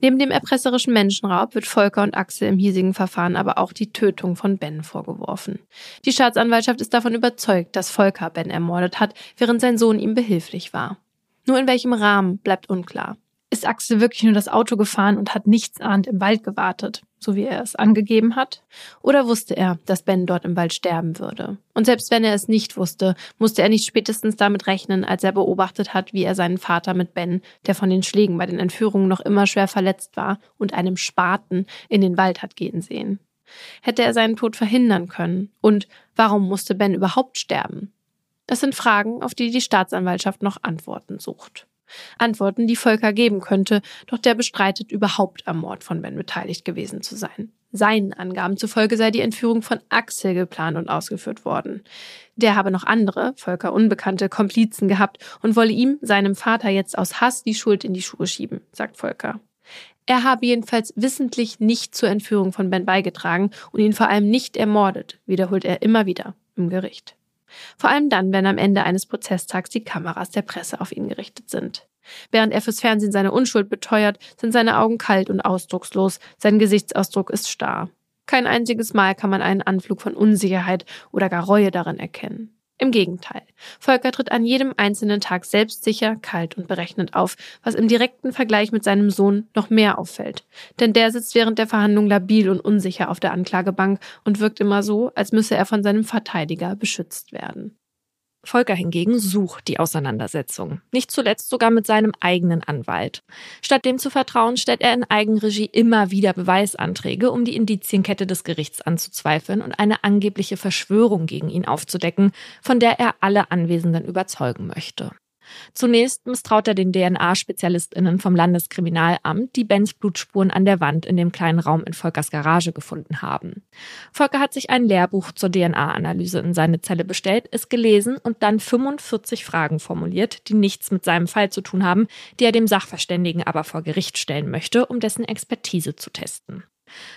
Neben dem erpresserischen Menschenraub wird Volker und Axel im hiesigen Verfahren aber auch die Tötung von Ben vorgeworfen. Die Staatsanwaltschaft ist davon überzeugt, dass Volker Ben ermordet hat, während sein Sohn ihm behilflich war. Nur in welchem Rahmen bleibt unklar. Ist Axel wirklich nur das Auto gefahren und hat nichts ahnt im Wald gewartet, so wie er es angegeben hat? Oder wusste er, dass Ben dort im Wald sterben würde? Und selbst wenn er es nicht wusste, musste er nicht spätestens damit rechnen, als er beobachtet hat, wie er seinen Vater mit Ben, der von den Schlägen bei den Entführungen noch immer schwer verletzt war, und einem Spaten in den Wald hat gehen sehen. Hätte er seinen Tod verhindern können? Und warum musste Ben überhaupt sterben? Das sind Fragen, auf die die Staatsanwaltschaft noch Antworten sucht. Antworten, die Volker geben könnte, doch der bestreitet überhaupt am Mord von Ben beteiligt gewesen zu sein. Seinen Angaben zufolge sei die Entführung von Axel geplant und ausgeführt worden. Der habe noch andere, Volker unbekannte, Komplizen gehabt und wolle ihm, seinem Vater, jetzt aus Hass die Schuld in die Schuhe schieben, sagt Volker. Er habe jedenfalls wissentlich nicht zur Entführung von Ben beigetragen und ihn vor allem nicht ermordet, wiederholt er immer wieder im Gericht. Vor allem dann, wenn am Ende eines Prozesstags die Kameras der Presse auf ihn gerichtet sind. Während er fürs Fernsehen seine Unschuld beteuert, sind seine Augen kalt und ausdruckslos, sein Gesichtsausdruck ist starr. Kein einziges Mal kann man einen Anflug von Unsicherheit oder gar Reue darin erkennen. Im Gegenteil. Volker tritt an jedem einzelnen Tag selbstsicher, kalt und berechnend auf, was im direkten Vergleich mit seinem Sohn noch mehr auffällt. Denn der sitzt während der Verhandlung labil und unsicher auf der Anklagebank und wirkt immer so, als müsse er von seinem Verteidiger beschützt werden. Volker hingegen sucht die Auseinandersetzung, nicht zuletzt sogar mit seinem eigenen Anwalt. Statt dem zu vertrauen, stellt er in Eigenregie immer wieder Beweisanträge, um die Indizienkette des Gerichts anzuzweifeln und eine angebliche Verschwörung gegen ihn aufzudecken, von der er alle Anwesenden überzeugen möchte. Zunächst misstraut er den DNA-SpezialistInnen vom Landeskriminalamt, die Bens Blutspuren an der Wand in dem kleinen Raum in Volkers Garage gefunden haben. Volker hat sich ein Lehrbuch zur DNA-Analyse in seine Zelle bestellt, es gelesen und dann 45 Fragen formuliert, die nichts mit seinem Fall zu tun haben, die er dem Sachverständigen aber vor Gericht stellen möchte, um dessen Expertise zu testen.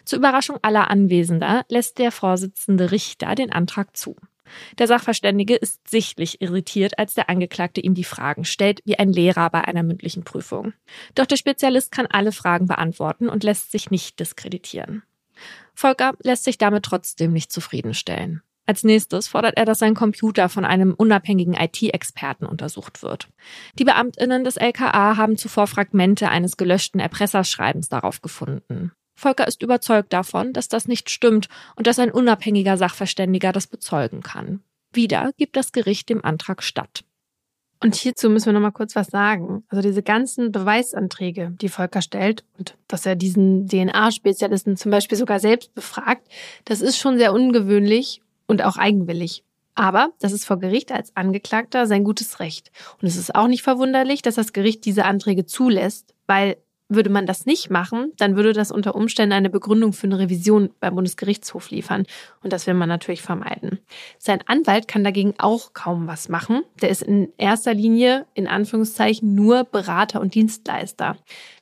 Zur Überraschung aller Anwesender lässt der Vorsitzende Richter den Antrag zu. Der Sachverständige ist sichtlich irritiert, als der Angeklagte ihm die Fragen stellt, wie ein Lehrer bei einer mündlichen Prüfung. Doch der Spezialist kann alle Fragen beantworten und lässt sich nicht diskreditieren. Volker lässt sich damit trotzdem nicht zufriedenstellen. Als nächstes fordert er, dass sein Computer von einem unabhängigen IT-Experten untersucht wird. Die Beamtinnen des LKA haben zuvor Fragmente eines gelöschten Erpresserschreibens darauf gefunden. Volker ist überzeugt davon, dass das nicht stimmt und dass ein unabhängiger Sachverständiger das bezeugen kann. Wieder gibt das Gericht dem Antrag statt. Und hierzu müssen wir noch mal kurz was sagen. Also diese ganzen Beweisanträge, die Volker stellt und dass er diesen DNA-Spezialisten zum Beispiel sogar selbst befragt, das ist schon sehr ungewöhnlich und auch eigenwillig. Aber das ist vor Gericht als Angeklagter sein gutes Recht. Und es ist auch nicht verwunderlich, dass das Gericht diese Anträge zulässt, weil würde man das nicht machen, dann würde das unter Umständen eine Begründung für eine Revision beim Bundesgerichtshof liefern. Und das will man natürlich vermeiden. Sein Anwalt kann dagegen auch kaum was machen. Der ist in erster Linie, in Anführungszeichen, nur Berater und Dienstleister.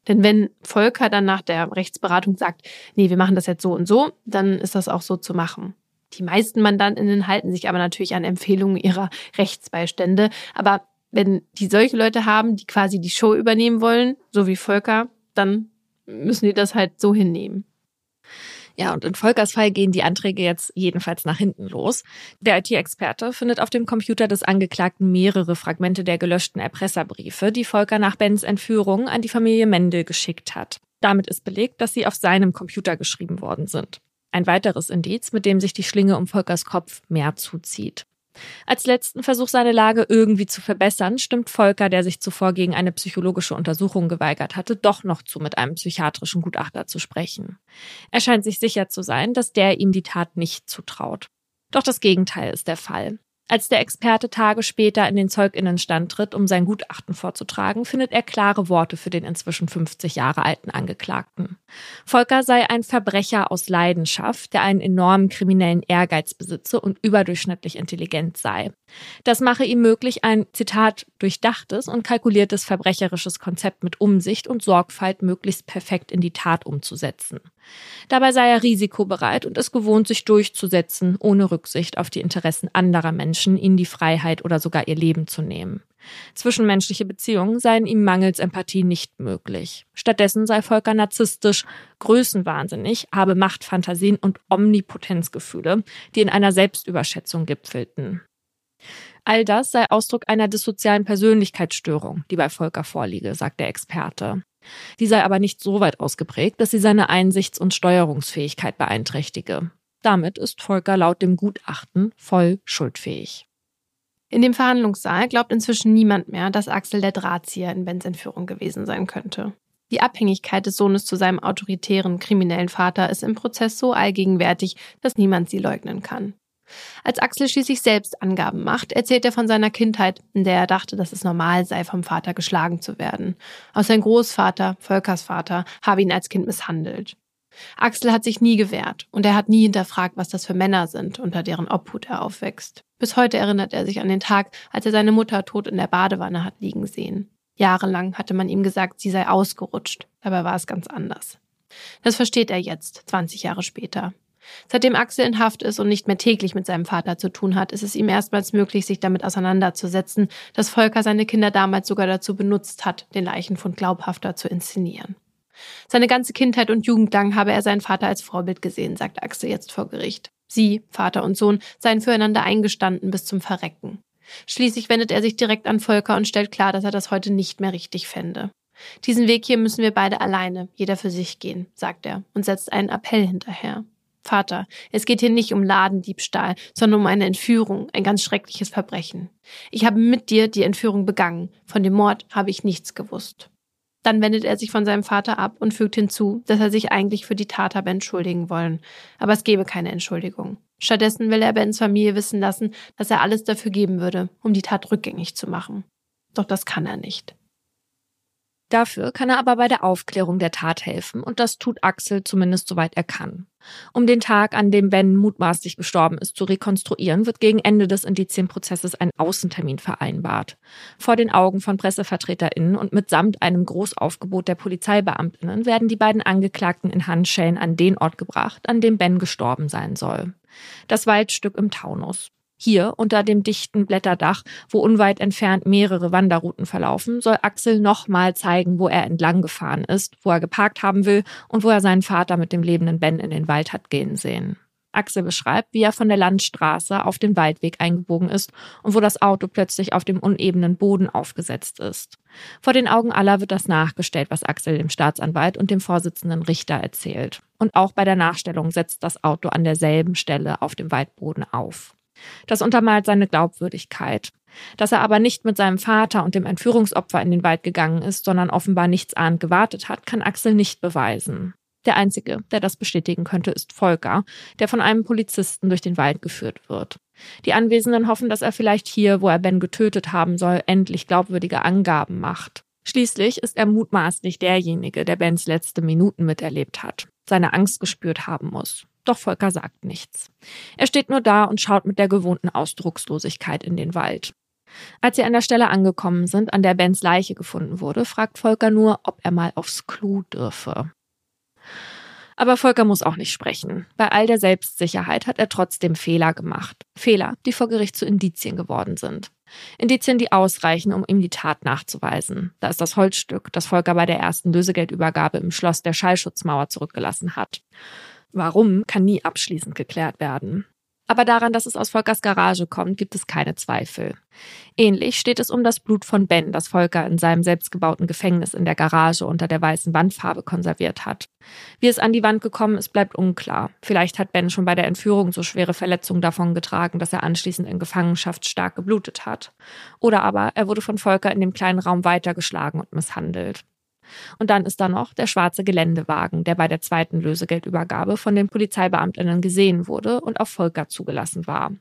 Denn wenn Volker dann nach der Rechtsberatung sagt, nee, wir machen das jetzt so und so, dann ist das auch so zu machen. Die meisten Mandantinnen halten sich aber natürlich an Empfehlungen ihrer Rechtsbeistände. Aber wenn die solche Leute haben, die quasi die Show übernehmen wollen, so wie Volker, dann müssen die das halt so hinnehmen. Ja, und in Volkers Fall gehen die Anträge jetzt jedenfalls nach hinten los. Der IT-Experte findet auf dem Computer des Angeklagten mehrere Fragmente der gelöschten Erpresserbriefe, die Volker nach Bens Entführung an die Familie Mendel geschickt hat. Damit ist belegt, dass sie auf seinem Computer geschrieben worden sind. Ein weiteres Indiz, mit dem sich die Schlinge um Volkers Kopf mehr zuzieht. Als letzten Versuch, seine Lage irgendwie zu verbessern, stimmt Volker, der sich zuvor gegen eine psychologische Untersuchung geweigert hatte, doch noch zu, mit einem psychiatrischen Gutachter zu sprechen. Er scheint sich sicher zu sein, dass der ihm die Tat nicht zutraut. Doch das Gegenteil ist der Fall. Als der Experte Tage später in den Zeuginnenstand tritt, um sein Gutachten vorzutragen, findet er klare Worte für den inzwischen 50 Jahre alten Angeklagten. Volker sei ein Verbrecher aus Leidenschaft, der einen enormen kriminellen Ehrgeiz besitze und überdurchschnittlich intelligent sei. Das mache ihm möglich, ein, Zitat, durchdachtes und kalkuliertes verbrecherisches Konzept mit Umsicht und Sorgfalt möglichst perfekt in die Tat umzusetzen. Dabei sei er risikobereit und es gewohnt, sich durchzusetzen, ohne Rücksicht auf die Interessen anderer Menschen, ihnen die Freiheit oder sogar ihr Leben zu nehmen. Zwischenmenschliche Beziehungen seien ihm mangels Empathie nicht möglich. Stattdessen sei Volker narzisstisch, größenwahnsinnig, habe Machtfantasien und Omnipotenzgefühle, die in einer Selbstüberschätzung gipfelten. All das sei Ausdruck einer dissozialen Persönlichkeitsstörung, die bei Volker vorliege, sagt der Experte. Die sei aber nicht so weit ausgeprägt, dass sie seine Einsichts- und Steuerungsfähigkeit beeinträchtige. Damit ist Volker laut dem Gutachten voll schuldfähig. In dem Verhandlungssaal glaubt inzwischen niemand mehr, dass Axel der Drahtzieher in Bens Entführung gewesen sein könnte. Die Abhängigkeit des Sohnes zu seinem autoritären, kriminellen Vater ist im Prozess so allgegenwärtig, dass niemand sie leugnen kann. Als Axel schließlich selbst Angaben macht, erzählt er von seiner Kindheit, in der er dachte, dass es normal sei, vom Vater geschlagen zu werden. Auch sein Großvater, Volkers Vater, habe ihn als Kind misshandelt. Axel hat sich nie gewehrt und er hat nie hinterfragt, was das für Männer sind, unter deren Obhut er aufwächst. Bis heute erinnert er sich an den Tag, als er seine Mutter tot in der Badewanne hat liegen sehen. Jahrelang hatte man ihm gesagt, sie sei ausgerutscht, dabei war es ganz anders. Das versteht er jetzt, 20 Jahre später. Seitdem Axel in Haft ist und nicht mehr täglich mit seinem Vater zu tun hat, ist es ihm erstmals möglich, sich damit auseinanderzusetzen, dass Volker seine Kinder damals sogar dazu benutzt hat, den Leichenfund glaubhafter zu inszenieren. Seine ganze Kindheit und Jugend lang habe er seinen Vater als Vorbild gesehen, sagt Axel jetzt vor Gericht. Sie, Vater und Sohn, seien füreinander eingestanden bis zum Verrecken. Schließlich wendet er sich direkt an Volker und stellt klar, dass er das heute nicht mehr richtig fände. Diesen Weg hier müssen wir beide alleine, jeder für sich gehen, sagt er und setzt einen Appell hinterher. Vater, es geht hier nicht um Ladendiebstahl, sondern um eine Entführung, ein ganz schreckliches Verbrechen. Ich habe mit dir die Entführung begangen. Von dem Mord habe ich nichts gewusst. Dann wendet er sich von seinem Vater ab und fügt hinzu, dass er sich eigentlich für die Tat habe entschuldigen wollen. Aber es gebe keine Entschuldigung. Stattdessen will er Bens Familie wissen lassen, dass er alles dafür geben würde, um die Tat rückgängig zu machen. Doch das kann er nicht. Dafür kann er aber bei der Aufklärung der Tat helfen und das tut Axel zumindest soweit er kann. Um den Tag, an dem Ben mutmaßlich gestorben ist, zu rekonstruieren, wird gegen Ende des Indizienprozesses ein Außentermin vereinbart. Vor den Augen von PressevertreterInnen und mitsamt einem Großaufgebot der PolizeibeamtInnen werden die beiden Angeklagten in Handschellen an den Ort gebracht, an dem Ben gestorben sein soll. Das Waldstück im Taunus. Hier, unter dem dichten Blätterdach, wo unweit entfernt mehrere Wanderrouten verlaufen, soll Axel nochmal zeigen, wo er entlang gefahren ist, wo er geparkt haben will und wo er seinen Vater mit dem lebenden Ben in den Wald hat gehen sehen. Axel beschreibt, wie er von der Landstraße auf den Waldweg eingebogen ist und wo das Auto plötzlich auf dem unebenen Boden aufgesetzt ist. Vor den Augen aller wird das nachgestellt, was Axel dem Staatsanwalt und dem Vorsitzenden Richter erzählt. Und auch bei der Nachstellung setzt das Auto an derselben Stelle auf dem Waldboden auf. Das untermalt seine Glaubwürdigkeit. Dass er aber nicht mit seinem Vater und dem Entführungsopfer in den Wald gegangen ist, sondern offenbar nichtsahnd gewartet hat, kann Axel nicht beweisen. Der Einzige, der das bestätigen könnte, ist Volker, der von einem Polizisten durch den Wald geführt wird. Die Anwesenden hoffen, dass er vielleicht hier, wo er Ben getötet haben soll, endlich glaubwürdige Angaben macht. Schließlich ist er mutmaßlich derjenige, der Bens letzte Minuten miterlebt hat, seine Angst gespürt haben muss. Doch Volker sagt nichts. Er steht nur da und schaut mit der gewohnten Ausdruckslosigkeit in den Wald. Als sie an der Stelle angekommen sind, an der Bens Leiche gefunden wurde, fragt Volker nur, ob er mal aufs Klo dürfe. Aber Volker muss auch nicht sprechen. Bei all der Selbstsicherheit hat er trotzdem Fehler gemacht. Fehler, die vor Gericht zu Indizien geworden sind. Indizien, die ausreichen, um ihm die Tat nachzuweisen. Da ist das Holzstück, das Volker bei der ersten Lösegeldübergabe im Schloss der Schallschutzmauer zurückgelassen hat. Warum kann nie abschließend geklärt werden. Aber daran, dass es aus Volkers Garage kommt, gibt es keine Zweifel. Ähnlich steht es um das Blut von Ben, das Volker in seinem selbstgebauten Gefängnis in der Garage unter der weißen Wandfarbe konserviert hat. Wie es an die Wand gekommen ist, bleibt unklar. Vielleicht hat Ben schon bei der Entführung so schwere Verletzungen davon getragen, dass er anschließend in Gefangenschaft stark geblutet hat. Oder aber er wurde von Volker in dem kleinen Raum weitergeschlagen und misshandelt. Und dann ist da noch der schwarze Geländewagen, der bei der zweiten Lösegeldübergabe von den Polizeibeamtinnen gesehen wurde und auf Volker zugelassen war.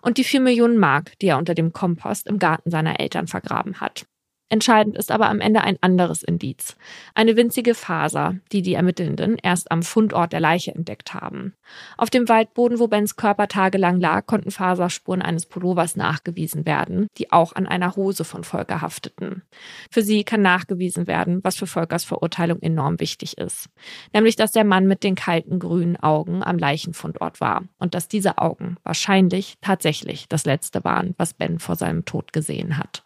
Und die vier Millionen Mark, die er unter dem Kompost im Garten seiner Eltern vergraben hat. Entscheidend ist aber am Ende ein anderes Indiz. Eine winzige Faser, die die Ermittelnden erst am Fundort der Leiche entdeckt haben. Auf dem Waldboden, wo Bens Körper tagelang lag, konnten Faserspuren eines Pullovers nachgewiesen werden, die auch an einer Hose von Volker hafteten. Für sie kann nachgewiesen werden, was für Volkers Verurteilung enorm wichtig ist. Nämlich, dass der Mann mit den kalten grünen Augen am Leichenfundort war und dass diese Augen wahrscheinlich tatsächlich das letzte waren, was Ben vor seinem Tod gesehen hat.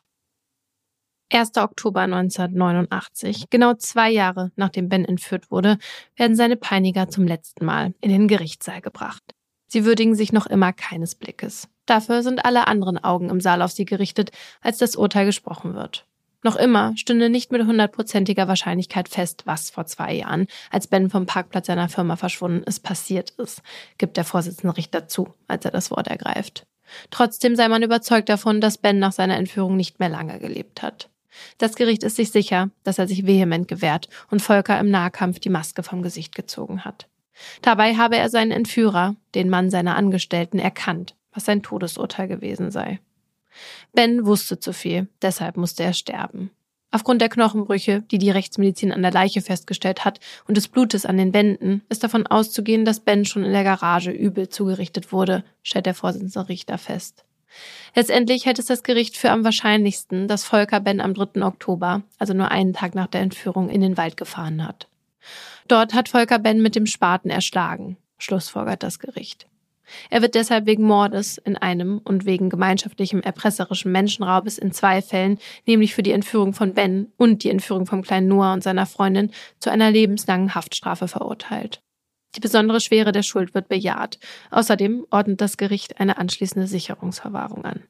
1. Oktober 1989, genau zwei Jahre nachdem Ben entführt wurde, werden seine Peiniger zum letzten Mal in den Gerichtssaal gebracht. Sie würdigen sich noch immer keines Blickes. Dafür sind alle anderen Augen im Saal auf sie gerichtet, als das Urteil gesprochen wird. Noch immer stünde nicht mit hundertprozentiger Wahrscheinlichkeit fest, was vor zwei Jahren, als Ben vom Parkplatz seiner Firma verschwunden ist, passiert ist, gibt der Vorsitzende Richter zu, als er das Wort ergreift. Trotzdem sei man überzeugt davon, dass Ben nach seiner Entführung nicht mehr lange gelebt hat. Das Gericht ist sich sicher, dass er sich vehement gewehrt und Volker im Nahkampf die Maske vom Gesicht gezogen hat. Dabei habe er seinen Entführer, den Mann seiner Angestellten, erkannt, was sein Todesurteil gewesen sei. Ben wusste zu viel, deshalb musste er sterben. Aufgrund der Knochenbrüche, die die Rechtsmedizin an der Leiche festgestellt hat, und des Blutes an den Wänden, ist davon auszugehen, dass Ben schon in der Garage übel zugerichtet wurde, stellt der Vorsitzende Richter fest. Letztendlich hält es das Gericht für am wahrscheinlichsten, dass Volker Ben am 3. Oktober, also nur einen Tag nach der Entführung, in den Wald gefahren hat. Dort hat Volker Ben mit dem Spaten erschlagen, schlussfolgert das Gericht. Er wird deshalb wegen Mordes in einem und wegen gemeinschaftlichem erpresserischen Menschenraubes in zwei Fällen, nämlich für die Entführung von Ben und die Entführung vom kleinen Noah und seiner Freundin, zu einer lebenslangen Haftstrafe verurteilt. Die besondere Schwere der Schuld wird bejaht. Außerdem ordnet das Gericht eine anschließende Sicherungsverwahrung an.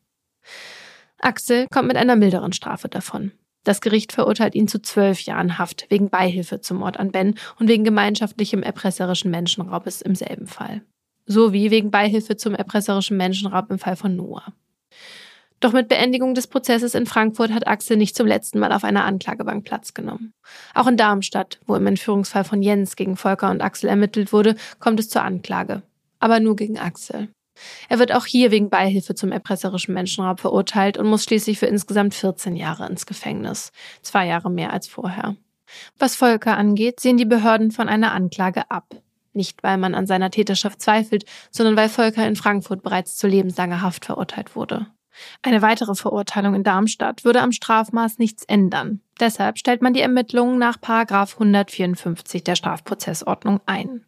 Axel kommt mit einer milderen Strafe davon. Das Gericht verurteilt ihn zu zwölf Jahren Haft wegen Beihilfe zum Mord an Ben und wegen gemeinschaftlichem erpresserischen Menschenraubes im selben Fall. Sowie wegen Beihilfe zum erpresserischen Menschenraub im Fall von Noah. Doch mit Beendigung des Prozesses in Frankfurt hat Axel nicht zum letzten Mal auf einer Anklagebank Platz genommen. Auch in Darmstadt, wo im Entführungsfall von Jens gegen Volker und Axel ermittelt wurde, kommt es zur Anklage. Aber nur gegen Axel. Er wird auch hier wegen Beihilfe zum erpresserischen Menschenraub verurteilt und muss schließlich für insgesamt 14 Jahre ins Gefängnis. Zwei Jahre mehr als vorher. Was Volker angeht, sehen die Behörden von einer Anklage ab. Nicht, weil man an seiner Täterschaft zweifelt, sondern weil Volker in Frankfurt bereits zu lebenslanger Haft verurteilt wurde. Eine weitere Verurteilung in Darmstadt würde am Strafmaß nichts ändern. Deshalb stellt man die Ermittlungen nach 154 der Strafprozessordnung ein.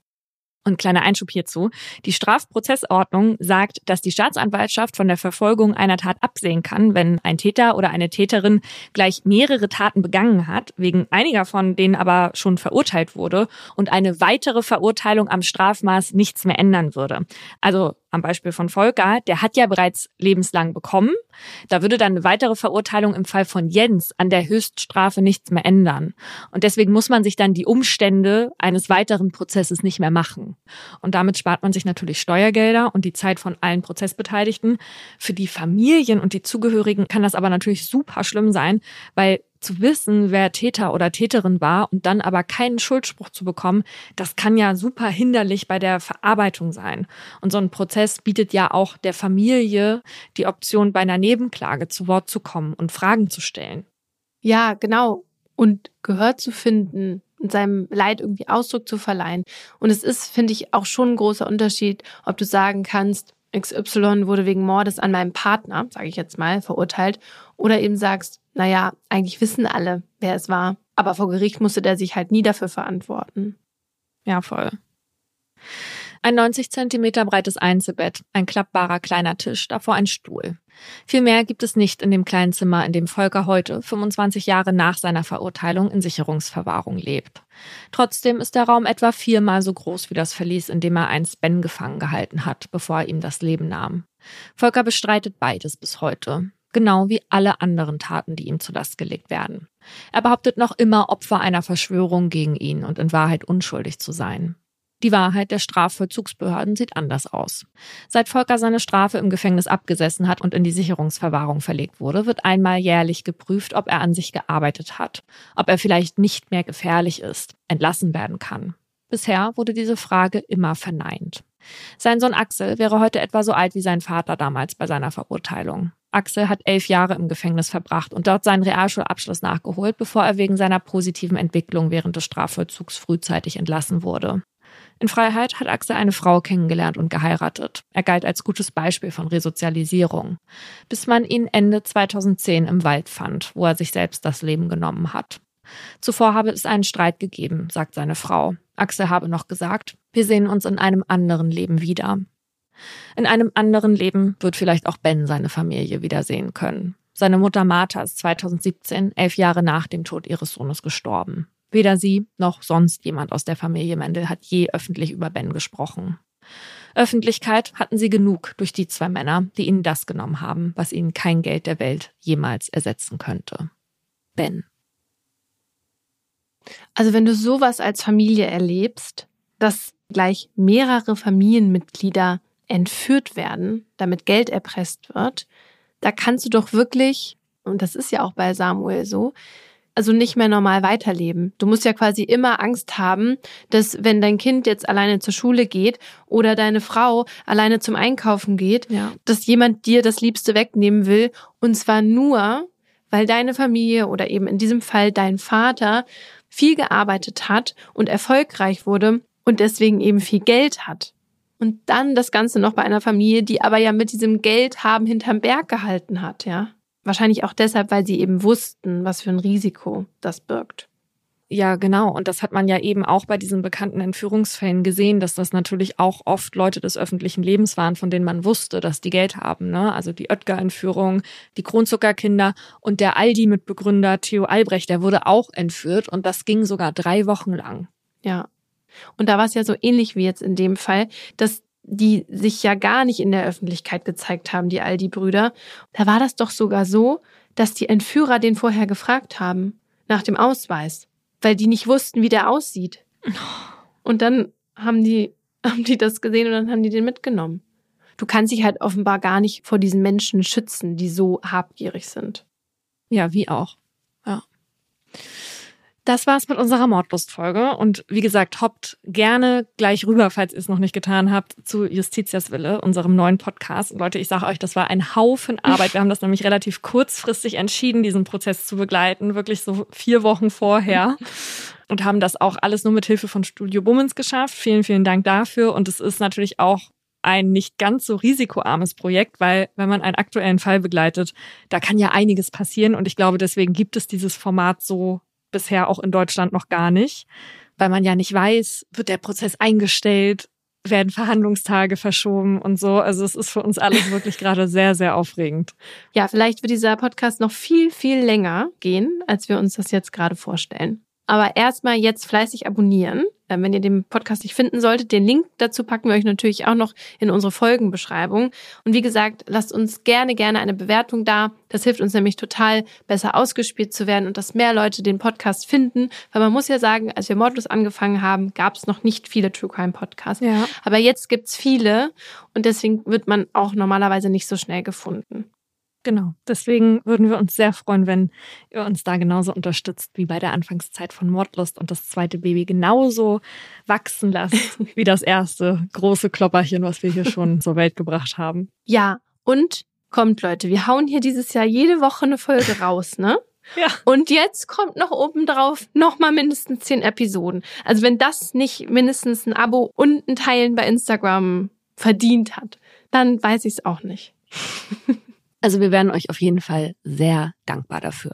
Und kleiner Einschub hierzu. Die Strafprozessordnung sagt, dass die Staatsanwaltschaft von der Verfolgung einer Tat absehen kann, wenn ein Täter oder eine Täterin gleich mehrere Taten begangen hat, wegen einiger von denen aber schon verurteilt wurde und eine weitere Verurteilung am Strafmaß nichts mehr ändern würde. Also am Beispiel von Volker, der hat ja bereits lebenslang bekommen. Da würde dann eine weitere Verurteilung im Fall von Jens an der Höchststrafe nichts mehr ändern. Und deswegen muss man sich dann die Umstände eines weiteren Prozesses nicht mehr machen. Und damit spart man sich natürlich Steuergelder und die Zeit von allen Prozessbeteiligten. Für die Familien und die Zugehörigen kann das aber natürlich super schlimm sein, weil zu wissen, wer Täter oder Täterin war und dann aber keinen Schuldspruch zu bekommen, das kann ja super hinderlich bei der Verarbeitung sein. Und so ein Prozess bietet ja auch der Familie die Option, bei einer Nebenklage zu Wort zu kommen und Fragen zu stellen. Ja, genau. Und Gehör zu finden und seinem Leid irgendwie Ausdruck zu verleihen. Und es ist, finde ich, auch schon ein großer Unterschied, ob du sagen kannst, XY wurde wegen Mordes an meinem Partner, sage ich jetzt mal, verurteilt, oder eben sagst, naja, eigentlich wissen alle, wer es war, aber vor Gericht musste der sich halt nie dafür verantworten. Ja, voll. Ein 90 Zentimeter breites Einzelbett, ein klappbarer kleiner Tisch, davor ein Stuhl. Viel mehr gibt es nicht in dem kleinen Zimmer, in dem Volker heute, 25 Jahre nach seiner Verurteilung, in Sicherungsverwahrung lebt. Trotzdem ist der Raum etwa viermal so groß wie das Verlies, in dem er einst Ben gefangen gehalten hat, bevor er ihm das Leben nahm. Volker bestreitet beides bis heute. Genau wie alle anderen Taten, die ihm zur Last gelegt werden. Er behauptet noch immer Opfer einer Verschwörung gegen ihn und in Wahrheit unschuldig zu sein. Die Wahrheit der Strafvollzugsbehörden sieht anders aus. Seit Volker seine Strafe im Gefängnis abgesessen hat und in die Sicherungsverwahrung verlegt wurde, wird einmal jährlich geprüft, ob er an sich gearbeitet hat, ob er vielleicht nicht mehr gefährlich ist, entlassen werden kann. Bisher wurde diese Frage immer verneint. Sein Sohn Axel wäre heute etwa so alt wie sein Vater damals bei seiner Verurteilung. Axel hat elf Jahre im Gefängnis verbracht und dort seinen Realschulabschluss nachgeholt, bevor er wegen seiner positiven Entwicklung während des Strafvollzugs frühzeitig entlassen wurde. In Freiheit hat Axel eine Frau kennengelernt und geheiratet. Er galt als gutes Beispiel von Resozialisierung, bis man ihn Ende 2010 im Wald fand, wo er sich selbst das Leben genommen hat. Zuvor habe es einen Streit gegeben, sagt seine Frau. Axel habe noch gesagt, wir sehen uns in einem anderen Leben wieder. In einem anderen Leben wird vielleicht auch Ben seine Familie wiedersehen können. Seine Mutter Martha ist 2017, elf Jahre nach dem Tod ihres Sohnes, gestorben. Weder sie noch sonst jemand aus der Familie Mendel hat je öffentlich über Ben gesprochen. Öffentlichkeit hatten sie genug durch die zwei Männer, die ihnen das genommen haben, was ihnen kein Geld der Welt jemals ersetzen könnte. Ben. Also wenn du sowas als Familie erlebst, dass gleich mehrere Familienmitglieder entführt werden, damit Geld erpresst wird, da kannst du doch wirklich, und das ist ja auch bei Samuel so, also nicht mehr normal weiterleben. Du musst ja quasi immer Angst haben, dass wenn dein Kind jetzt alleine zur Schule geht oder deine Frau alleine zum Einkaufen geht, ja. dass jemand dir das Liebste wegnehmen will. Und zwar nur, weil deine Familie oder eben in diesem Fall dein Vater viel gearbeitet hat und erfolgreich wurde und deswegen eben viel Geld hat. Und dann das Ganze noch bei einer Familie, die aber ja mit diesem Geld haben hinterm Berg gehalten hat, ja. Wahrscheinlich auch deshalb, weil sie eben wussten, was für ein Risiko das birgt. Ja, genau. Und das hat man ja eben auch bei diesen bekannten Entführungsfällen gesehen, dass das natürlich auch oft Leute des öffentlichen Lebens waren, von denen man wusste, dass die Geld haben. Ne? Also die Oetker-Entführung, die Kronzuckerkinder und der Aldi-Mitbegründer Theo Albrecht, der wurde auch entführt und das ging sogar drei Wochen lang. Ja. Und da war es ja so ähnlich wie jetzt in dem Fall, dass die sich ja gar nicht in der Öffentlichkeit gezeigt haben, die Aldi-Brüder. Da war das doch sogar so, dass die Entführer den vorher gefragt haben nach dem Ausweis, weil die nicht wussten, wie der aussieht. Und dann haben die, haben die das gesehen und dann haben die den mitgenommen. Du kannst dich halt offenbar gar nicht vor diesen Menschen schützen, die so habgierig sind. Ja, wie auch. Ja. Das war's mit unserer Mordlustfolge. Und wie gesagt, hoppt gerne gleich rüber, falls ihr es noch nicht getan habt, zu Justitias Wille, unserem neuen Podcast. Und Leute, ich sage euch, das war ein Haufen Arbeit. Wir haben das nämlich relativ kurzfristig entschieden, diesen Prozess zu begleiten, wirklich so vier Wochen vorher. Und haben das auch alles nur mit Hilfe von Studio Bummens geschafft. Vielen, vielen Dank dafür. Und es ist natürlich auch ein nicht ganz so risikoarmes Projekt, weil wenn man einen aktuellen Fall begleitet, da kann ja einiges passieren. Und ich glaube, deswegen gibt es dieses Format so bisher auch in Deutschland noch gar nicht, weil man ja nicht weiß, wird der Prozess eingestellt, werden Verhandlungstage verschoben und so. Also es ist für uns alles wirklich gerade sehr, sehr aufregend. Ja, vielleicht wird dieser Podcast noch viel, viel länger gehen, als wir uns das jetzt gerade vorstellen. Aber erstmal jetzt fleißig abonnieren, äh, wenn ihr den Podcast nicht finden solltet. Den Link dazu packen wir euch natürlich auch noch in unsere Folgenbeschreibung. Und wie gesagt, lasst uns gerne, gerne eine Bewertung da. Das hilft uns nämlich total, besser ausgespielt zu werden und dass mehr Leute den Podcast finden. Weil man muss ja sagen, als wir Mordlos angefangen haben, gab es noch nicht viele True Crime Podcasts. Ja. Aber jetzt gibt's viele und deswegen wird man auch normalerweise nicht so schnell gefunden. Genau. Deswegen würden wir uns sehr freuen, wenn ihr uns da genauso unterstützt wie bei der Anfangszeit von Mordlust und das zweite Baby genauso wachsen lasst wie das erste große Klopperchen, was wir hier schon zur Welt gebracht haben. Ja, und kommt Leute, wir hauen hier dieses Jahr jede Woche eine Folge raus, ne? Ja. Und jetzt kommt noch obendrauf noch mal mindestens zehn Episoden. Also wenn das nicht mindestens ein Abo und ein Teilen bei Instagram verdient hat, dann weiß ich es auch nicht. Also wir wären euch auf jeden Fall sehr dankbar dafür.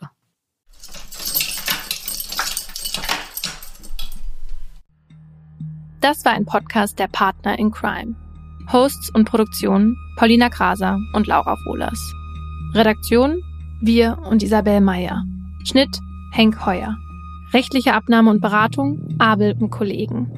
Das war ein Podcast der Partner in Crime. Hosts und Produktion Paulina Kraser und Laura Wohlers. Redaktion wir und Isabel Meyer. Schnitt Henk Heuer. Rechtliche Abnahme und Beratung Abel und Kollegen.